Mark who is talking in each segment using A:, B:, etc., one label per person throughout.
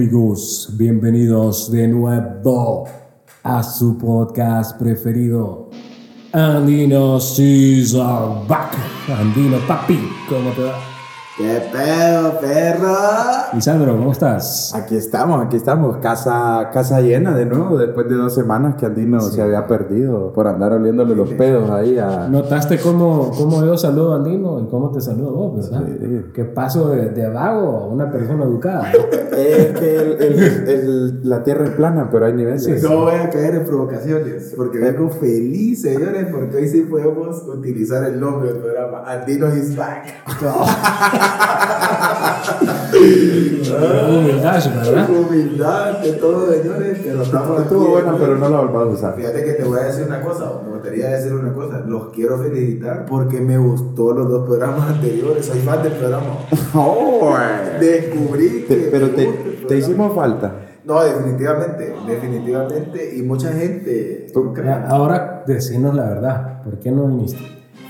A: ¿Qué tal amigos? Bienvenidos de nuevo a su podcast preferido. Andino Caesar back. Andino papi, ¿cómo te va?
B: ¿Qué pedo, perro?
A: Lisandro, ¿cómo estás?
B: Aquí estamos, aquí estamos. Casa, casa llena de nuevo, después de dos semanas que Andino se había perdido por andar oliéndole los pedos ahí a...
A: ¿Notaste cómo, cómo yo saludo a Andino y cómo te saludo vos, verdad?
B: Sí.
A: ¿Qué paso de, de vago a una persona educada?
B: Es que el- el- el- la tierra es plana, pero hay niveles.
C: No voy a caer en provocaciones, porque vengo feliz, señores, porque hoy sí podemos utilizar el nombre del programa. Andino is back.
A: Humildad, ¿verdad?
C: Humildad de todo, señores, pero estamos
B: Estuvo
C: aquí.
B: buena, pero no la volvamos a usar.
C: Fíjate que te voy a decir una cosa, me gustaría decir una cosa. Los quiero felicitar porque me gustó los dos programas anteriores. Soy fan del programa.
B: Oh,
C: Descubrí que.
B: te- pero te, te hicimos falta.
C: No, definitivamente, definitivamente. Y mucha gente.
B: Tú-
A: Ahora decinos la verdad, ¿por qué no viniste?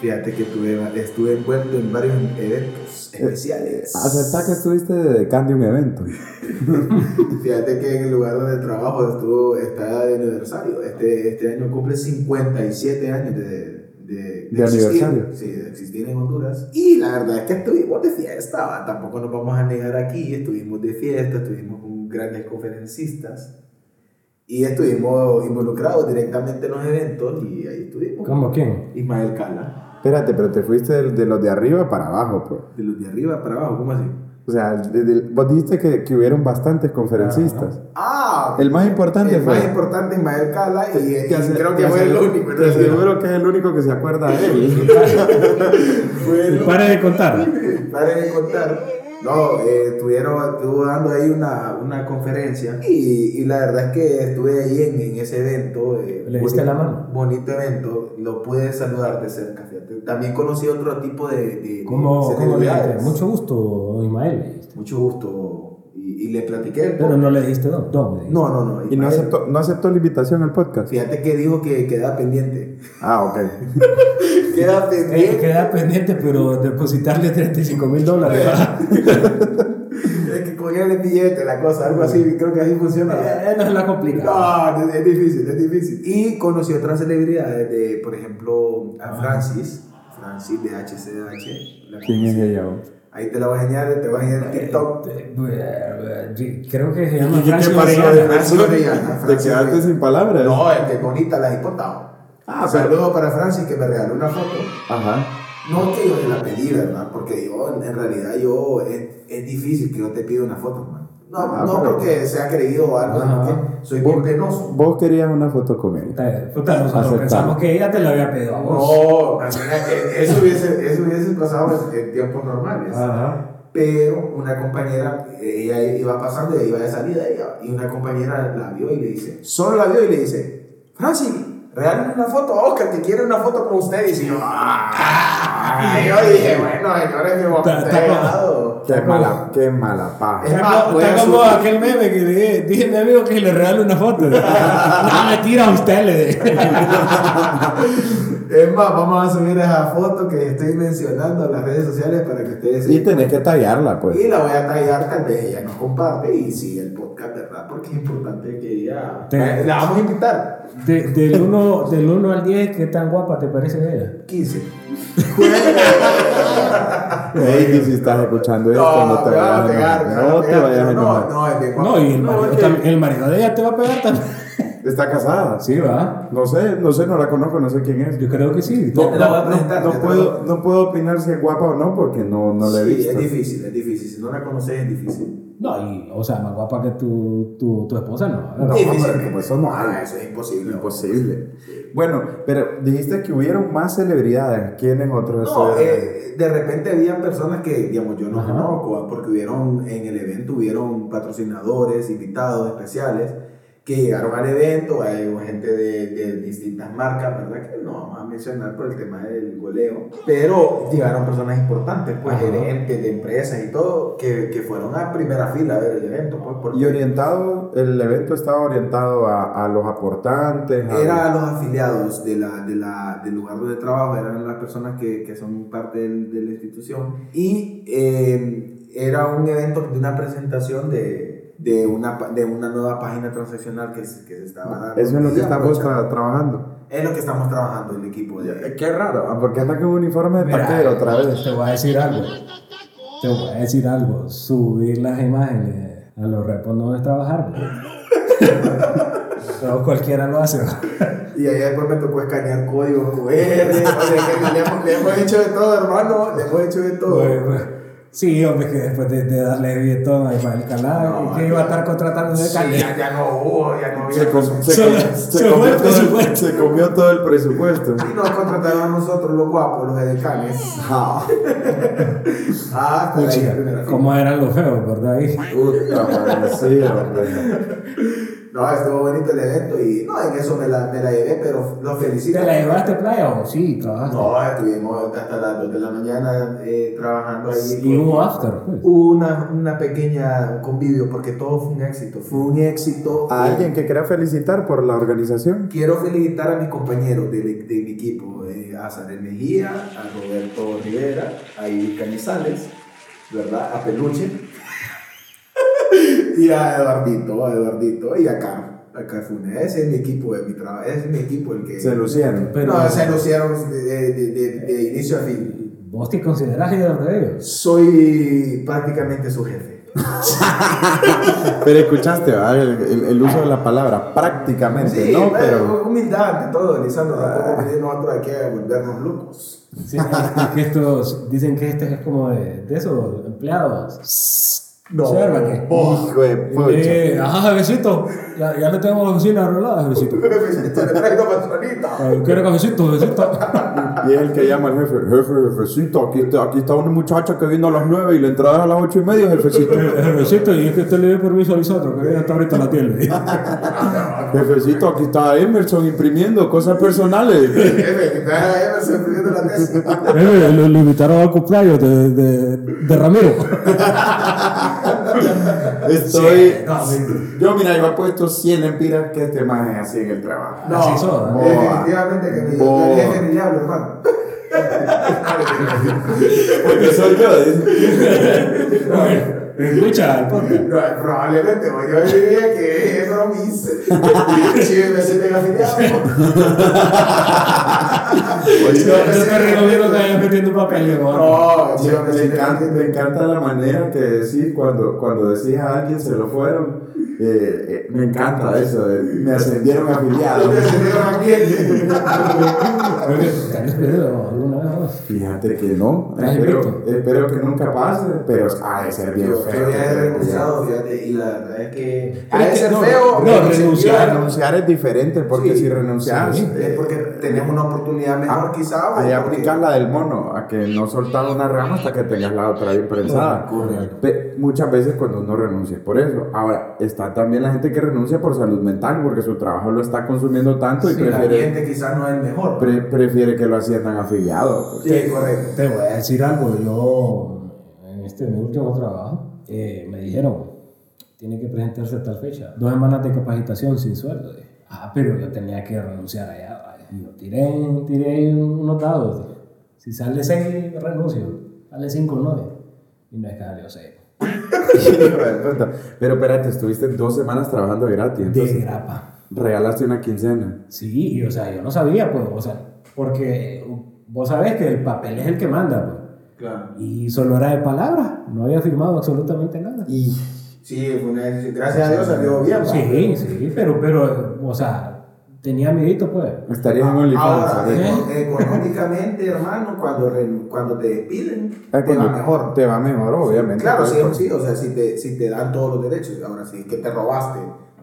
C: Fíjate que tuve, estuve envuelto en varios eventos especiales.
B: Acepta que estuviste de decán de un evento.
C: Fíjate que en el lugar donde trabajo estuvo, está de aniversario. Este, este año cumple 57 años de, de,
B: De
C: existir.
B: aniversario.
C: Sí, de existir en Honduras. Y la verdad es que estuvimos de fiesta, tampoco nos vamos a negar aquí. Estuvimos de fiesta, estuvimos con grandes conferencistas. Y estuvimos involucrados directamente en los eventos y ahí estuvimos.
A: ¿Cómo quién?
C: Ismael Cala.
B: Espérate, pero te fuiste de, de los de arriba para abajo, pues.
C: De los de arriba para abajo, ¿cómo así?
B: O sea, de- de- vos dijiste que, que hubieron bastantes conferencistas.
C: Ah,
B: El más importante
C: el
B: fue.
C: más importante Ismael Cala y, creo que fue el único.
B: Te aseguro que es el único que se acuerda de él.
C: El
A: Y pare de contar.
C: Pare de contar. No, eh, estuvieron, estuvo dando ahí una, una conferencia y, y la verdad es que estuve ahí en, en ese evento. eh,
A: ¿Le diste la mano?
C: Bonito evento, lo pude saludar de cerca, fíjate. También conocí otro tipo de, de, de
A: ¿Cómo, cómo le? Mucho gusto, Ismael.
C: Mucho gusto. Y, y le platiqué. el
A: Pero no le dijiste don, don le dijiste.
C: no, no, no.
B: Y no aceptó, no aceptó la invitación al podcast.
C: Fíjate que dijo que queda pendiente.
B: Ah, ok.
C: Queda
A: Eh,
C: pendiente.
A: queda pendiente, pero depositarle 35 mil dólares. ¿verdad?
C: Es que con es billete la cosa, algo así. Creo que así funciona.
A: Eh, no es la complicada.
C: No, es, difícil, es difícil. Y conocí otras celebridades, de, por ejemplo, a Francis, Francis de HCDH.
B: ¿Quién es ella?
C: Ahí te la voy a enseñar, te voy a enseñar en TikTok.
A: Eh, eh, Creo que se llama
B: ¿Y qué
A: Francis
B: pasó?
A: Orellana.
C: Francis Orellana,
B: ¿Te
C: Francis
B: quedaste sin palabras?
C: No, es que bonita la hipotado.
B: Ah,
C: saludo para Francis que me regaló una foto.
B: Ajá.
C: No que yo te la pedí, ¿verdad? Porque yo, en realidad, yo, es, es difícil que yo te pida una foto, man. No,
B: Ah,
C: no
B: pero-
C: porque sea creído o algo, sino que soy bien penoso.
B: Vos querías una foto con él.
A: Eh, puta, nosotros pensamos que ella te la había pedido a vos.
C: No, eso hubiese, eso hubiese pasado en, tiempos normales.
A: Ajá.
C: Pero una compañera, eh, ella iba pasando, ella iba de salida, ella, y una compañera la vio y le dice, solo la vio y le dice, Francis, regálame una foto a Oscar, que quiere una foto con usted. Y yo, ah, y yo dije, bueno, señores, me voy a
A: Ta-
C: meter
A: ta-
C: helado".
B: Qué mala, qué mala paja.
C: Es
A: Está
C: más,
A: como- está aquel meme que le dije, dije a mi amigo que le regale una foto. no, mentira, a usted le dije.
C: Es más, vamos a subir esa foto que estoy mencionando en las redes sociales para que ustedes
B: Y tenés que tallarla, pues.
C: Y la voy a tallar, tal vez ella nos comparte y sigue el podcast, ¿verdad? Porque es importante que ella...
A: Te-
C: La vamos a invitar.
A: De- del 1 del uno al 10, ¿qué tan guapa te parece ella?
C: 15.
B: Ey, si estás escuchando esto, no, te
C: me van
B: vayas a
C: pegar,
B: No te vayas a enojar.
C: No, no, es.
A: No, y el
C: No,
A: marido, el marido de ella te va a pegar también.
B: ¿Está casada?
A: Sí, va.
B: No sé, no sé, no la conozco, no sé quién es.
A: Yo creo que sí.
C: No, te
B: No, no
C: te
B: puedo, no puedo opinar si es guapa o no porque no, no la he
C: Sí,
B: visto.
C: es difícil, es difícil. Si no la conoces, es difícil.
A: No, y, o sea, más guapa que tu, tu, tu esposa, no.
B: No, pero como eso no hay.
C: Ah, eso es imposible.
B: Imposible. Bueno, pero dijiste que hubieron más celebridades. ¿Quiénes otros
C: No, eh, de repente había personas que, digamos, yo no
A: Ajá.
C: conozco, ¿va? porque hubieron en el evento, hubieron patrocinadores, invitados especiales que llegaron al evento, hay gente de, de distintas marcas, ¿verdad? Que no vamos a mencionar por el tema del goleo, pero llegaron personas importantes, pues,
A: Ajá.
C: gerentes de empresas y todo, que, que fueron a primera fila a ver el evento, pues, porque
B: Y orientado, el evento estaba orientado a, a los aportantes. a-
C: Era los afiliados de la, de la, del lugar donde trabajo, eran las personas que, que son parte del- de la institución. Y eh, era un evento de una presentación de, de una, de una nueva página transaccional que, se- que se estaba dando.
B: Eso es lo que estamos tra- trabajando.
C: Es lo que estamos trabajando el equipo. De,
B: Qué raro, ah, porque anda con un uniforme de taquero otra vez.
A: Te voy a decir algo. Te voy a decir algo. Subir las imágenes a los repos no es trabajar. bro. No cualquiera lo hace.
C: y ahí después me tocó escanear códigos QR. o sea, que le, hemos, le hemos hecho de todo, hermano. Le hemos hecho de todo.
A: Bueno, pues, Sí, hombre, que después de, de darle billetón a Ismael Calado,
C: No,
A: que iba a estar contratando de
C: Sí,
A: calle.
C: ya, ya no hubo, ya no había.
B: Se, comió todo el,
A: presupuesto.
B: se comió todo el presupuesto.
C: Y nos contrataron a nosotros los guapos, los edecanes.
B: Ah,
C: Ah, primera fila.
A: ¿Cómo eran los feos, verdad?
B: Puta madre, sí, hombre.
C: No, estuvo bonito el evento y no, en eso me la, me la llevé, pero los felicito.
A: ¿Te la llevaste a playa o sí? Trabajaste.
C: No, estuvimos hasta las 2 de la mañana eh, trabajando ahí.
A: Y hubo after, pues.
C: Hubo una, una pequeña convivio porque todo fue un éxito. Fue un éxito.
B: A alguien que quiera felicitar por la organización.
C: Quiero felicitar a mis compañeros de, de mi equipo, eh, a Sarel Mejía, a Roberto Rivera, a Ibi Canizales, ¿verdad? A Peluche. Y a Eduardito, a Eduardito y a Caro. A Caro Funes. Ese es mi equipo de mi trabajo. Ese es mi equipo el que.
B: Se lucieron.
A: Pero-
C: no, se anunciaron de, de, de- de inicio a fin.
A: ¿Vos te considerás líder de ellos?
C: Soy prácticamente su jefe.
B: Pero escuchaste. El, el- el uso de la palabra prácticamente,
C: Sí,
B: ¿no?
C: pero humildad ante todo, Lisandro. Tampoco venir nosotros aquí a volvernos locos.
A: Sí, es que estos dicen que este es como de, de esos empleados.
C: No.
B: Hijo de pucha.
A: Eh, ajá, jefecito. Ya, ya le tenemos la oficina arreglada, jefecito.
C: Jefecito, le traigo manzanita.
A: Ah, ¿Quiere cafecito, jefecito?
B: Y es el que llama al jefe, jefe, jefecito, aquí está, aquí está una muchacha que vino a las 9 y la entrada es a las 8 y media, jefecito.
A: Eh, Jefecito, y es que usted le dio permiso a Lisandro, que viene hasta ahorita a la tienda.
B: Jefecito, aquí está Emerson imprimiendo cosas personales.
C: Jefe, que te haga Emerson escribiendo la tesis.
A: Lo, lo invitaron al cumpleaños de, de, de Ramiro.
B: Estoy.
A: Sí, no, sí.
B: Yo, mira, yo he puesto 100 empiras que este man es así en el trabajo.
A: Así son.
B: Boa.
C: definitivamente que ni
B: Boa.
C: el jefe ni le hablo, hermano.
B: Porque soy yo.
A: Escucha.
C: No, probablemente, porque yo diría que es bromis. Si me sienten afiliado.
A: Yo te recomiendo que vayas metiendo papel. ¿no?
C: No, si me
B: Me encanta, me encanta la manera que decís cuando, cuando decís a alguien se lo fueron. Eh, eh, me encanta eso. de, me ascendieron afiliado.
C: Me sienten
A: ¿Alguna vez? no?
B: Fíjate que no.
A: ¿Estás
B: Espero, que nunca pase, pero ha de ser bien feo.
C: yo ya he renunciado, fíjate, y la verdad es que. Ha de ser feo.
A: no, renunciar,
B: es diferente porque
C: Sí,
B: si renuncias,
A: sí.
C: Es porque tenés una oportunidad mejor, quizá. o
B: Ahí aplicas la del mono, a que no soltar una rama hasta que tengas la otra bien prensada. Muchas veces cuando uno renuncia es por eso. Ahora, está también la gente que renuncia por salud mental porque su trabajo lo está consumiendo tanto
C: sí, y
B: prefiere.
C: El cliente quizás no es el mejor.
B: Pre prefiere que lo asientan afiliado.
C: Sí, correcto.
A: Te voy a decir algo. Yo, en este mi último trabajo, eh, me dijeron, tiene que presentarse a tal fecha. Dos semanas de capacitación sin sueldo. Ah, pero yo tenía que renunciar allá. Vaya. Yo tiré, tiré unos dados. Si sale 6, renuncio. Sale 5, 9. Y no es que salió
B: 6. Pero espérate, estuviste dos semanas trabajando gratis,
A: De
B: entonces
A: grapa.
B: regalaste una quincena.
A: Sí, y o sea, yo no sabía, pues, o sea, porque vos sabés que el papel es el que manda, pues.
C: Claro.
A: Y solo era de palabra, no había firmado absolutamente nada.
B: Y
C: Sí, fue una. Gracias a Dios salió bien.
A: Sí, sí, pero, pero, o sea, tenía miedito, pues.
B: estarías en OnlyFans.
A: ¿eh?
C: eco- económicamente, hermano, cuando, re- cuando te despiden,
B: Ah,
C: te va mejor.
B: Te va mejor, obviamente.
C: Claro,
B: pues,
C: sí,
B: porque-
C: sí, o sea, si te, si te dan todos los derechos. Ahora, si es que te robaste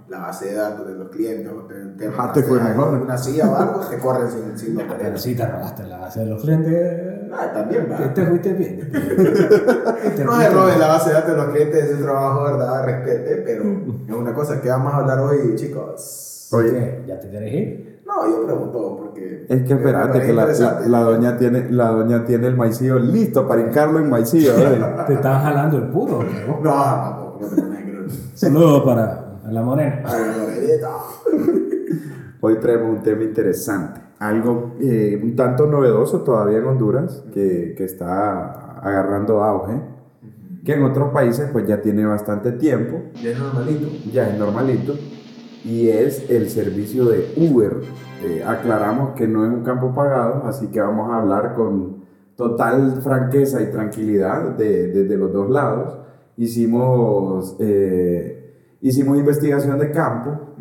C: la base de datos de los clientes o te, te,
B: Ajá, te fue
C: robaste
B: mejor.
C: una silla o algo, te corren sin, sin no
A: Pero sí te robaste la base de los clientes.
C: Ah, también, va.
A: Te fuiste bien. Te
C: No se robe la base de datos de los clientes de su trabajo, ¿verdad? Respete, pero es una cosa que vamos a hablar hoy, chicos.
B: Oye,
A: ¿Qué? ¿Ya te querés ir?
C: No, yo pregunto porque.
B: Es que espérate, que la, la,
C: interesante.
B: la doña tiene, la doña tiene el maicillo listo para hincarlo en maicillo. ¿eh?
A: Te estaban jalando el puro. ¿no?
C: No, no, no.
A: Saludos para la morena.
C: Morenita.
B: Hoy traemos un tema interesante, algo eh, un tanto novedoso todavía en Honduras, que, que está agarrando auge, que en otros países pues ya tiene bastante tiempo,
C: Ya es normalito.
B: ya es normalito, y es el servicio de Uber. Eh, aclaramos que no es un campo pagado, así que vamos a hablar con total franqueza y tranquilidad de- desde los dos lados. Hicimos, eh, hicimos investigación de campo.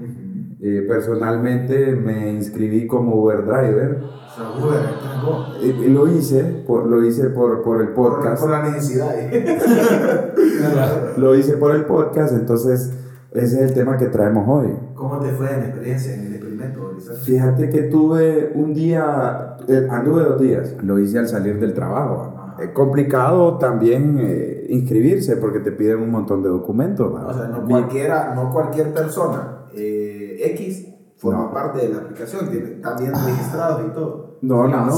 B: Eh, personalmente me inscribí como Uber Driver.
C: Entregó.
B: Eh, lo hice, por, lo hice por, por el
C: Por,
B: podcast.
C: por la necesidad.
B: Lo hice por el podcast, entonces ese es el tema que traemos hoy.
C: ¿Cómo te fue en la experiencia, en el experimento?
B: Fíjate que tuve un día, eh, anduve dos días, lo hice al salir del trabajo. Es complicado también eh, inscribirse porque te piden un montón de documentos. ¿va?
C: O sea, no cualquiera, no cualquier persona eh, X forma
B: No.
C: parte de la aplicación, tiene, están bien registrados y todo.
B: No, no, no.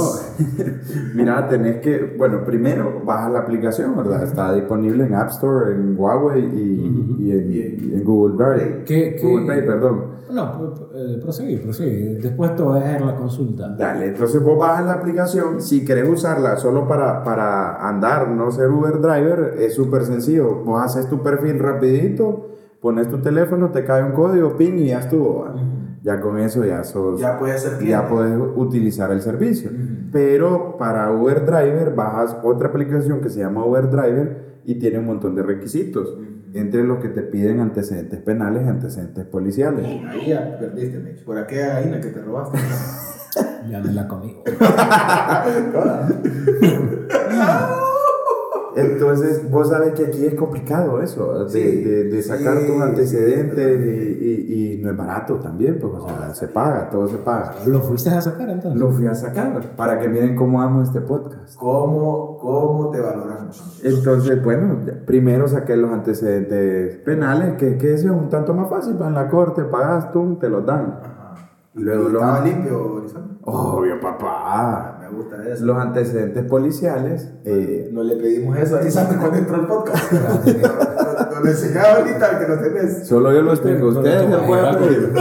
B: Mira, tenés que, bueno, primero bajas la aplicación, ¿verdad? Está disponible en App Store, en Huawei y, y en, y en Google Drive.
A: ¿Qué, qué-
B: Google Play, perdón.
A: No, eh, proseguí, proseguí. Después te voy a dejar la consulta.
B: Dale, entonces vos bajas la aplicación. Si querés usarla solo para, para andar, no ser Uber Driver, es súper sencillo. Vos haces tu perfil rapidito, pones tu teléfono, te cae un código, ping y ya estuvo. ¿va? Ya con eso ya sos...
C: Ya puede ser cliente.
B: ya puedes utilizar el servicio. Pero para Uber Driver bajas otra aplicación que se llama Uber Driver y tiene un montón de requisitos, entre los que te piden antecedentes penales y antecedentes policiales.
C: Ahí ya perdiste, Mitch. Por aquella gallina que te robaste.
A: Ya me la comí.
B: Entonces, vos sabes que aquí es complicado eso, de,
C: Sí,
B: de- de sacar
C: sí,
B: tus antecedentes
C: sí.
B: y, y- y no es barato también, pues, o sea, se paga, todo se paga.
A: ¿Lo fuiste a sacar entonces?
B: Lo fui a sacar para que miren cómo amo este podcast.
C: ¿Cómo, ¿Cómo te valoramos?
B: Entonces, bueno, primero saqué los antecedentes penales, que, que eso es un tanto más fácil, en la corte, pagas tú, te los dan.
C: Ajá.
B: Y luego los,
C: ¿Estaba limpio,
B: obvio, papá.
C: Me gusta eso.
B: Los antecedentes policiales, eh,
C: No le pedimos eso a Lisandro cuando entró el podcast. no le enseñaba ahorita que lo tenés.
B: solo yo los tengo, ustedes los pueden pedir.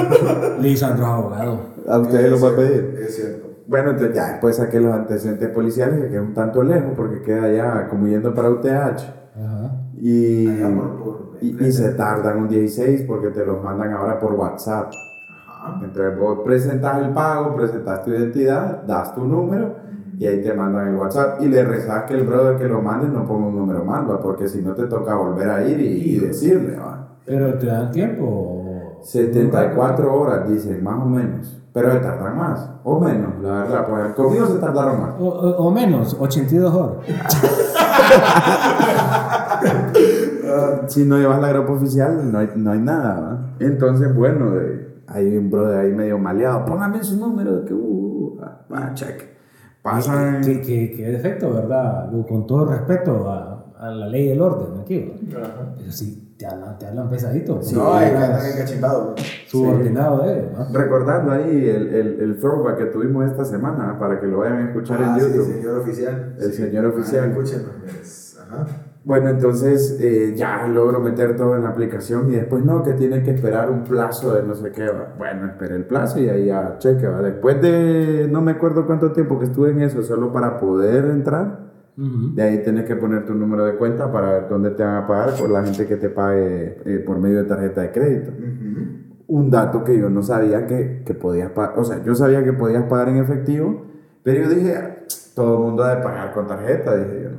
A: Lisandro es abogado.
B: A ustedes los
C: Es
B: voy a
C: cierto,
B: pedir.
C: Es cierto.
B: Bueno, entonces ya después saqué los antecedentes policiales, que queda un tanto lejos porque queda ya como yendo para UTH.
A: Ajá.
B: Y,
C: Allá por- por-
B: y, y se tardan un 16 porque te los mandan ahora por WhatsApp.
C: Ajá.
B: Entonces vos presentas el pago, presentas tu identidad, das tu número y ahí te mandan el WhatsApp y le rezas que el brother que lo mande no ponga un número mal, ¿va? porque si no te toca volver a ir y, y decirle. ¿va?
A: Pero te dan tiempo. o-
B: 74 horas, dicen, más o menos. Pero se tardan más, o menos, la verdad. Pues conmigo se tardaron más.
A: O, o- o menos, 82 horas.
B: Si no llevas la gropa oficial, no hay, no hay nada. ¿va? Entonces, bueno, hay un brother ahí medio maleado. Póngame su número. Que, uh, uh, ah, va, check. Pasan.
A: Qué, qué- qué defecto, ¿verdad? Con todo respeto a, a la ley del orden aquí.
C: Ajá.
A: Pero sí, te hablan, te hablan pesadito.
B: Sí,
C: no, es encachimbados.
A: Subordinado de ellos. ¿no?
B: Recordando ahí el, el, el throwback que tuvimos esta semana para que lo vayan a escuchar
C: Ah,
B: en
C: sí,
B: YouTube.
C: señor oficial.
B: El
C: Sí.
B: señor oficial.
C: Ah, escúchenos, pues. Ajá.
B: Bueno, entonces eh, ya logro meter todo en la aplicación y después no, que tiene que esperar un plazo de no sé qué. va. Bueno, esperé el plazo y ahí ya cheque. va. Después de no me acuerdo cuánto tiempo que estuve en eso, solo para poder entrar, de ahí tienes que poner tu número de cuenta para ver dónde te van a pagar por la gente que te pague eh, por medio de tarjeta de crédito. Un dato que yo no sabía que, que podías pagar, o sea, yo sabía que podías pagar en efectivo, pero yo dije, "Ah, todo el mundo ha de pagar con tarjeta, dije yo.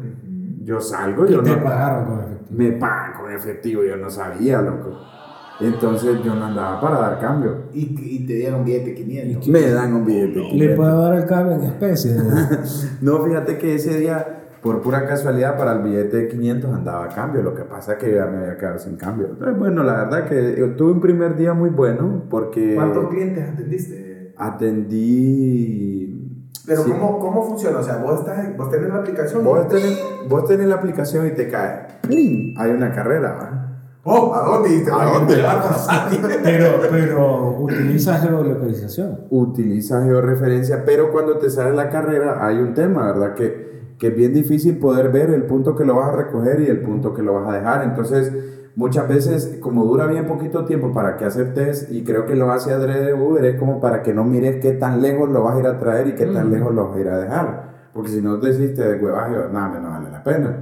B: Yo salgo,
A: Y
B: yo
A: te
B: no
A: pagaron con efectivo.
B: me pagan con efectivo, yo no sabía, loco. Entonces yo no andaba para dar cambio.
C: Y, y te dieron billete 500.
B: Me dan un billete.
A: Le
B: 500.
A: puedo dar el cambio en especie.
B: No, fíjate que ese día, por pura casualidad, para el billete de 500 andaba a cambio. Lo que pasa es que ya me había quedado sin cambio. Pero bueno, la verdad que yo tuve un primer día muy bueno porque
C: ¿Cuántos clientes atendiste?
B: atendí...
C: Pero
B: Sí.
C: ¿cómo, ¿cómo funciona? O sea, vos, estás, vos tenés la aplicación.
B: Vos tenés, vos tenés la aplicación y te cae. ¡Pling! Hay una carrera, ¿va?
C: Oh, ¿a dónde?
B: ¿A
C: van
B: dónde?
A: pero, pero utiliza geolocalización.
B: utiliza georreferencia, pero cuando te sale la carrera hay un tema, ¿verdad? Que, que es bien difícil poder ver el punto que lo vas a recoger y el punto que lo vas a dejar. Entonces, muchas veces, como dura bien poquito tiempo para que aceptes, y creo que lo hace adrede Uber, es como para que no mires qué tan lejos lo vas a ir a traer y qué tan lejos lo vas a ir a dejar. Porque si no deciste de huevaje, nada, no vale la pena.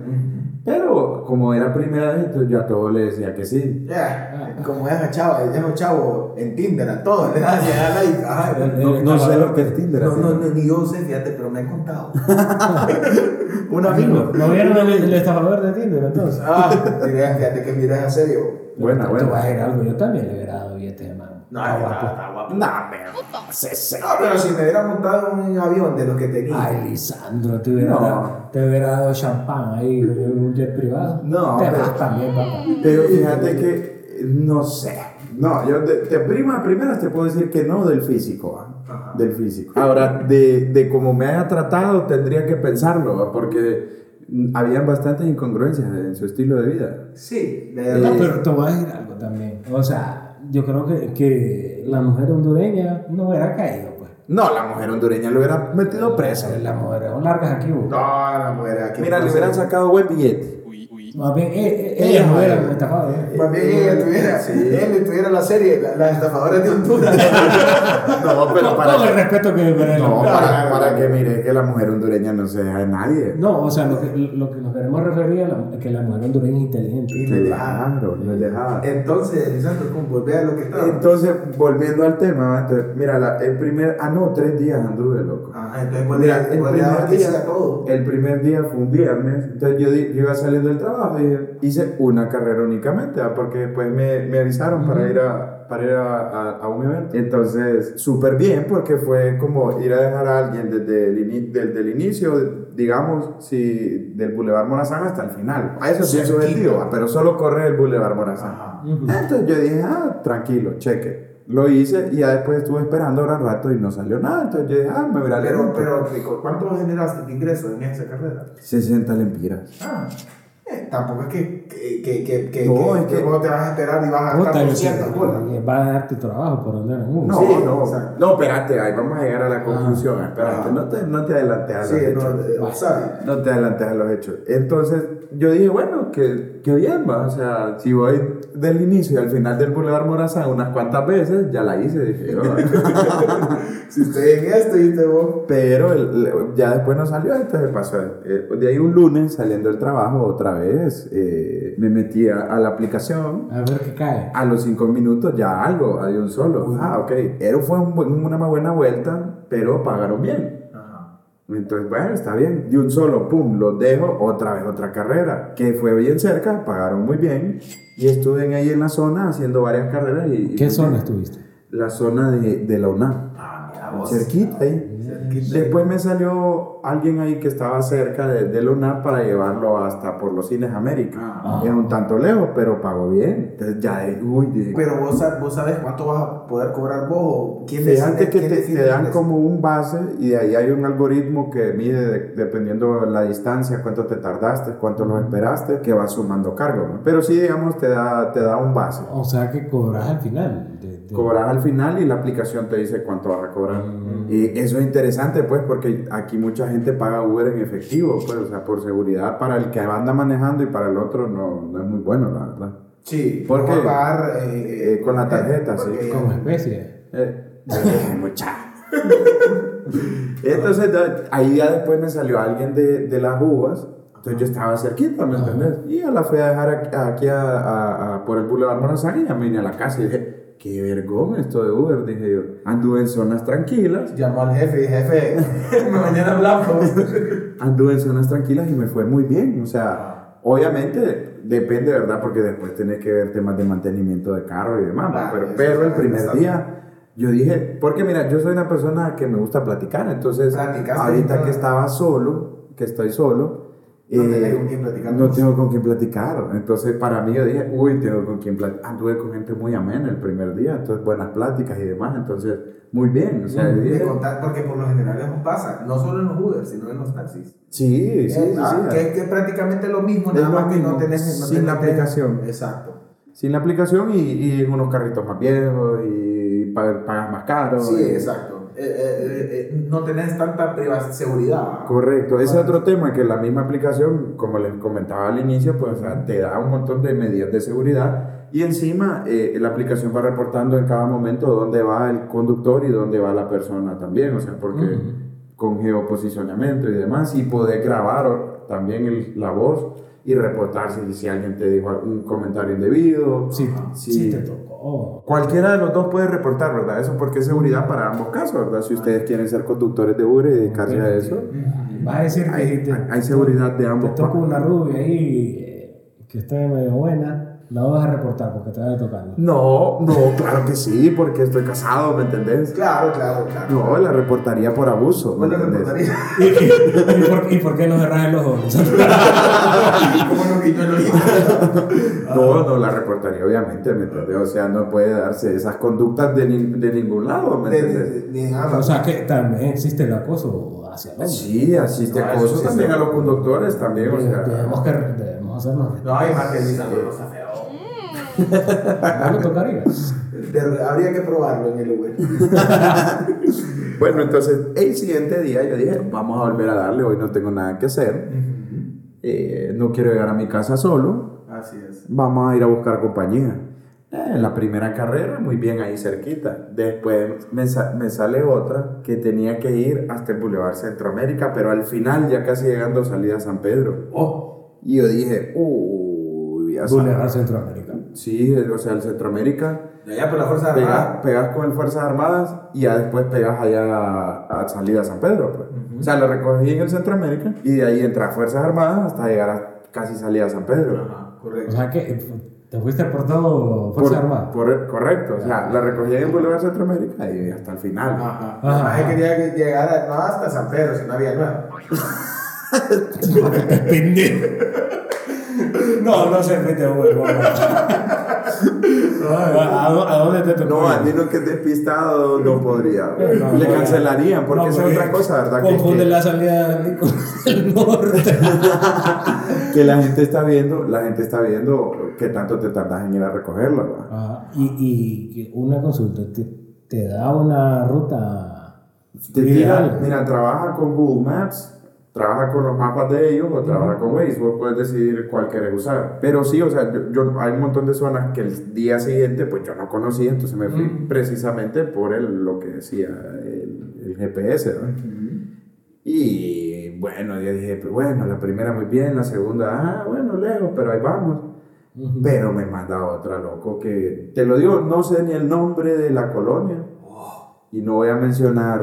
B: Pero como era primera vez, entonces yo a todos le decía que sí.
C: Ya, como es chavo, es chavo en Tinder, a todos le da le da like. Ay,
B: No, no sé lo que es Tinder.
C: no, no, no, ni yo sé, fíjate, pero me han contado.
B: Un amigo.
A: ¿No vieron el, el estafador de Tinder entonces?
C: Ah, fíjate que miras a serio.
A: Te a decir algo, yo también le hubiera dado billete de mano.
C: No, está guapo, está guapo.
B: No, pero.
C: No, si me hubiera montado un avión de los que tenía.
A: Ay, Lisandro, te hubiera,
B: No.
A: dado, te hubiera dado champán ahí un jet privado.
B: No,
A: te
B: pero-
A: también, papá.
B: Pero fíjate que, no sé. No, yo de, de prima, primeras te puedo decir que no del físico. ¿ah?
C: Ajá.
B: Del físico. Ahora, de, de cómo me haya tratado, tendría que pensarlo, ¿va? porque mm, habían bastantes incongruencias en su estilo de vida.
C: Sí,
B: Eh,
C: le
A: No, pero te voy a decir algo también. O sea, yo creo que, que la mujer hondureña no hubiera caído, pues.
B: No, la mujer hondureña lo hubiera metido presa.
A: Las mujeres son largas aquí,
C: No, la mujer aquí.
B: Mira, le hubieran sacado buen billete.
A: Más bien, eh, eh,
C: Ella
A: ellas no
C: no
A: hubieran
C: era.
A: estafado. ¿eh?
C: Más bien ella tuviera,
B: Sí.
C: él tuviera la serie, la- las estafadoras de Honduras.
B: No, pero para,
A: todo el respeto que merece.
B: no, para, para que mire que la mujer hondureña no se deja de nadie.
A: No, o sea, lo que, lo que nos queremos referir a la- que la mujer hondureña es inteligente.
B: Claro, no es dejada.
C: Entonces, Lisandro, volver a lo que estaba.
B: Entonces, volviendo al tema, entonces, mira, la- el primer, ah, no, tres días anduve, loco.
C: Ajá, entonces
B: Mira,
C: podría,
B: el primer,
C: que
B: día,
C: a todo.
B: el primer día fue un viernes, entonces yo, yo iba saliendo del trabajo y dije, hice una carrera únicamente, ¿va? porque después me, me avisaron para ir, a, para ir a, a- a un evento. Entonces, súper bien, porque fue como ir a dejar a alguien desde el, ini- desde el inicio, digamos, si del Boulevard Morazán hasta el final. A eso sí es subjetivo, ¿va? pero solo corre el Boulevard Morazán.
C: Ajá.
A: Ujú.
B: Entonces yo dije, ah, tranquilo, cheque. Lo hice y ya después estuve esperando un gran rato y no salió nada. Entonces yo dije, ah, me verá
C: Pero, pero, Rico, ¿cuánto generaste de ingresos en esa carrera?
B: 60 lempiras.
C: Ah, eh, tampoco es que, que, que, que,
B: No,
C: que,
B: es que-
C: vos te vas a esperar y vas a gastar
A: yo sé,
C: 200 bolas.
A: eh, va a dar tu trabajo por donde eres uno.
B: No,
C: Sí,
B: no,
C: exacto.
B: no, espérate, ahí vamos a llegar a la conclusión. espérate,
C: Ajá.
B: no te, no te adelantes a los
C: Sí,
B: hechos.
C: no, eh.
B: No te adelantes a los hechos. Entonces, yo dije, bueno, que, que bien, va. O sea, si voy del inicio y al final del Boulevard Morazán unas cuantas veces, ya la hice, dije yo.
C: Si estoy en esto y te vos.
B: Pero el- el- ya después no salió, entonces pasó. eh, de ahí un lunes, saliendo del trabajo otra vez, eh, me metí a, a la aplicación.
A: A ver qué cae.
B: A los cinco minutos ya algo, hay un solo. Ah, ok. Era, fue un una más buena vuelta, pero pagaron bien. Entonces, bueno, está bien. De un solo, pum, los dejo, otra vez otra carrera, que fue bien cerca, pagaron muy bien. Y estuve ahí en la zona haciendo varias carreras. Y,
A: ¿Qué zona
B: bien.
A: estuviste?
B: La zona de, de la UNAM.
C: Ah, mira vos.
B: Cerquita ahí. Después me salió alguien ahí que estaba cerca de, de para llevarlo hasta por los cines América.
C: Ah.
B: Es un tanto lejos, pero pagó bien. Entonces ya de, uy, de-
C: Pero vos, sab- vos sabes cuánto vas a poder cobrar vos o quién
B: Fíjate
C: decide-
B: que
C: quién
B: te,
C: decide
B: te dan como un base y de ahí hay un algoritmo que mide de- dependiendo de la distancia, cuánto te tardaste, cuánto lo esperaste, que va sumando cargo. ¿no? Pero sí, digamos, te da, te da un base.
A: O sea que cobras al final. de- de-
B: Cobras al final y la aplicación te dice cuánto vas a cobrar. Y eso es interesante, pues, porque aquí mucha gente paga Uber en efectivo, pues, o sea, por seguridad para el que anda manejando y para el otro no, no es muy bueno, la verdad.
C: Sí,
B: ¿Por
C: vamos
B: qué?
C: a pagar eh,
B: Eh, con la tarjeta, sí.
C: porque-
A: Como especie.
B: Eh, mucha. Entonces, ahí ya después me salió alguien de, de las uvas. Entonces yo estaba cerquita, ¿me entendés? Y ya la fui a dejar aquí, aquí a, a- a- por el Boulevard Morazán y ya me vine a la casa y dije, qué vergón esto de Uber, dije yo. Anduve en zonas tranquilas,
C: Llamó al jefe y jefe, mañana hablamos.
B: anduve en zonas tranquilas y me fue muy bien. O sea, obviamente depende, ¿verdad? Porque después tenés que ver temas de mantenimiento de carro y demás.
C: Claro,
B: pero, pero el primer día yo dije, porque mira, yo soy una persona que me gusta platicar. Entonces, ahorita que estaba solo, que estoy solo,
C: No
B: eh,
C: tenés con quién platicar.
B: no tengo con quién platicar. Entonces, para mí, yo dije, uy, tengo con quién platicar. Anduve con gente muy amena el primer día, entonces, buenas pláticas y demás. Entonces, muy bien. O sea,
C: De
B: dije,
C: contar, porque por lo general eso pasa, no solo en los Uber, sino en los taxis.
B: sí, sí, sí.
C: Eh, ah,
B: sí.
C: que, que es prácticamente lo mismo, nada más que no tenés no
B: sin
C: tenés-
B: la aplicación.
C: Exacto.
B: Sin la aplicación y, y en unos carritos más viejos y pa- pagas más caro.
C: Sí,
B: y-
C: exacto. Eh, eh, eh, no tenés tanta privacidad, seguridad.
B: Correcto, ese es otro tema que la misma aplicación, como les comentaba al inicio, pues o sea, te da un montón de medidas de seguridad y encima la aplicación va reportando en cada momento dónde va el conductor y dónde va la persona también, o sea, porque con geoposicionamiento y demás, y poder grabar también el- la voz y reportar si, si alguien te dijo algún comentario indebido.
A: Sí,
B: Sí.
A: sí te
B: Cualquiera de los dos puede reportar, ¿verdad? Eso porque es seguridad para ambos casos, ¿verdad? Si ustedes quieren ser conductores de Uber y dedicarse a eso,
A: Vas a decir que
B: hay,
A: te,
B: hay seguridad de
A: te
B: ambos.
A: toca
B: pa-
A: una rubia ahí eh, que esté medio buena, la vas a reportar porque te vaya tocando.
B: No, no, claro que sí, porque estoy casado, ¿me entendés?
C: Claro, claro, claro.
B: No, la reportaría por abuso, ¿me
C: ¿Cómo lo
B: entendés?
C: reportaría?
A: ¿Y, y- y por, y por qué no cerras los ojos?
C: ¿Cómo no quitó el ojito?
B: No, no la reportaría, obviamente, ¿me entendés? O sea, no puede darse esas conductas de, ni- de ningún lado, ¿me entendés?
C: de- de- ah,
A: o sea que también existe el acoso hacia el hombre.
B: Sí, asiste
C: No,
B: acoso también a los conductores, también, o sea...
A: debemos, que, debemos hacernos.
C: No, hay más que
A: No lo tocaría.
C: De- habría que probarlo en el Uber.
B: Bueno, entonces el siguiente día yo dije, vamos a volver a darle, hoy no tengo nada que hacer, eh, no quiero llegar a mi casa solo,
C: Así es.
B: vamos a ir a buscar compañía. Eh, la primera carrera, muy bien ahí cerquita. Después me, sa- me sale otra que tenía que ir hasta el Boulevard Centroamérica, pero al final, ya casi llegando, salida a San Pedro.
C: Oh,
B: Y yo dije, uy, ya
A: Vulnerar
B: sabes.
A: Centroamérica.
B: Sí, o sea, el Centroamérica,
C: de allá por la Fuerza
B: pegas,
C: Armada.
B: pegas con el Fuerzas Armadas y ya después pegas allá a, a salida a San Pedro. Pues. O sea, lo recogí en el Centroamérica y de ahí entra a Fuerzas Armadas hasta llegar a casi salida a San Pedro.
C: Ajá,
A: O
C: correcto.
A: sea que eh, te fuiste por todo Fuerza
B: Por-
A: Armada.
B: por- correcto, o sea, la recogí en Boulevard Centroamérica y hasta el final.
C: Ajá.
A: Ajá.
C: Además, él quería que llegara no hasta San Pedro, si no había nueva.
A: Pendejo. No, no se mete huevo. ¿A, dó- a dónde te tocó?
B: No, a Dino que es despistado no podría.
A: No,
B: Le cancelarían, porque
A: no,
B: esa es otra cosa, ¿verdad?
A: Confunde
B: que,
A: la salida del norte.
B: que la gente está viendo, la gente está viendo que tanto te tardas en ir a recogerlo, ¿verdad?
A: Ajá. Y, y una consulta, ¿te, te da una ruta
B: Te tira, mira, trabaja con Google Maps, trabaja con los mapas de ellos o trabaja con Waze, vos puedes decidir cuál querés usar. Pero sí, o sea, yo, yo- hay un montón de zonas que el día siguiente pues yo no conocía, entonces me fui precisamente por el, lo que decía el, el GPS, ¿verdad? Y bueno, yo dije, pues, bueno, la primera muy bien, la segunda, ah, bueno, lejos, pero ahí vamos.
A: Ujú.
B: Pero me manda otra, loco, que te lo digo, no sé ni el nombre de la colonia. Y no voy a mencionar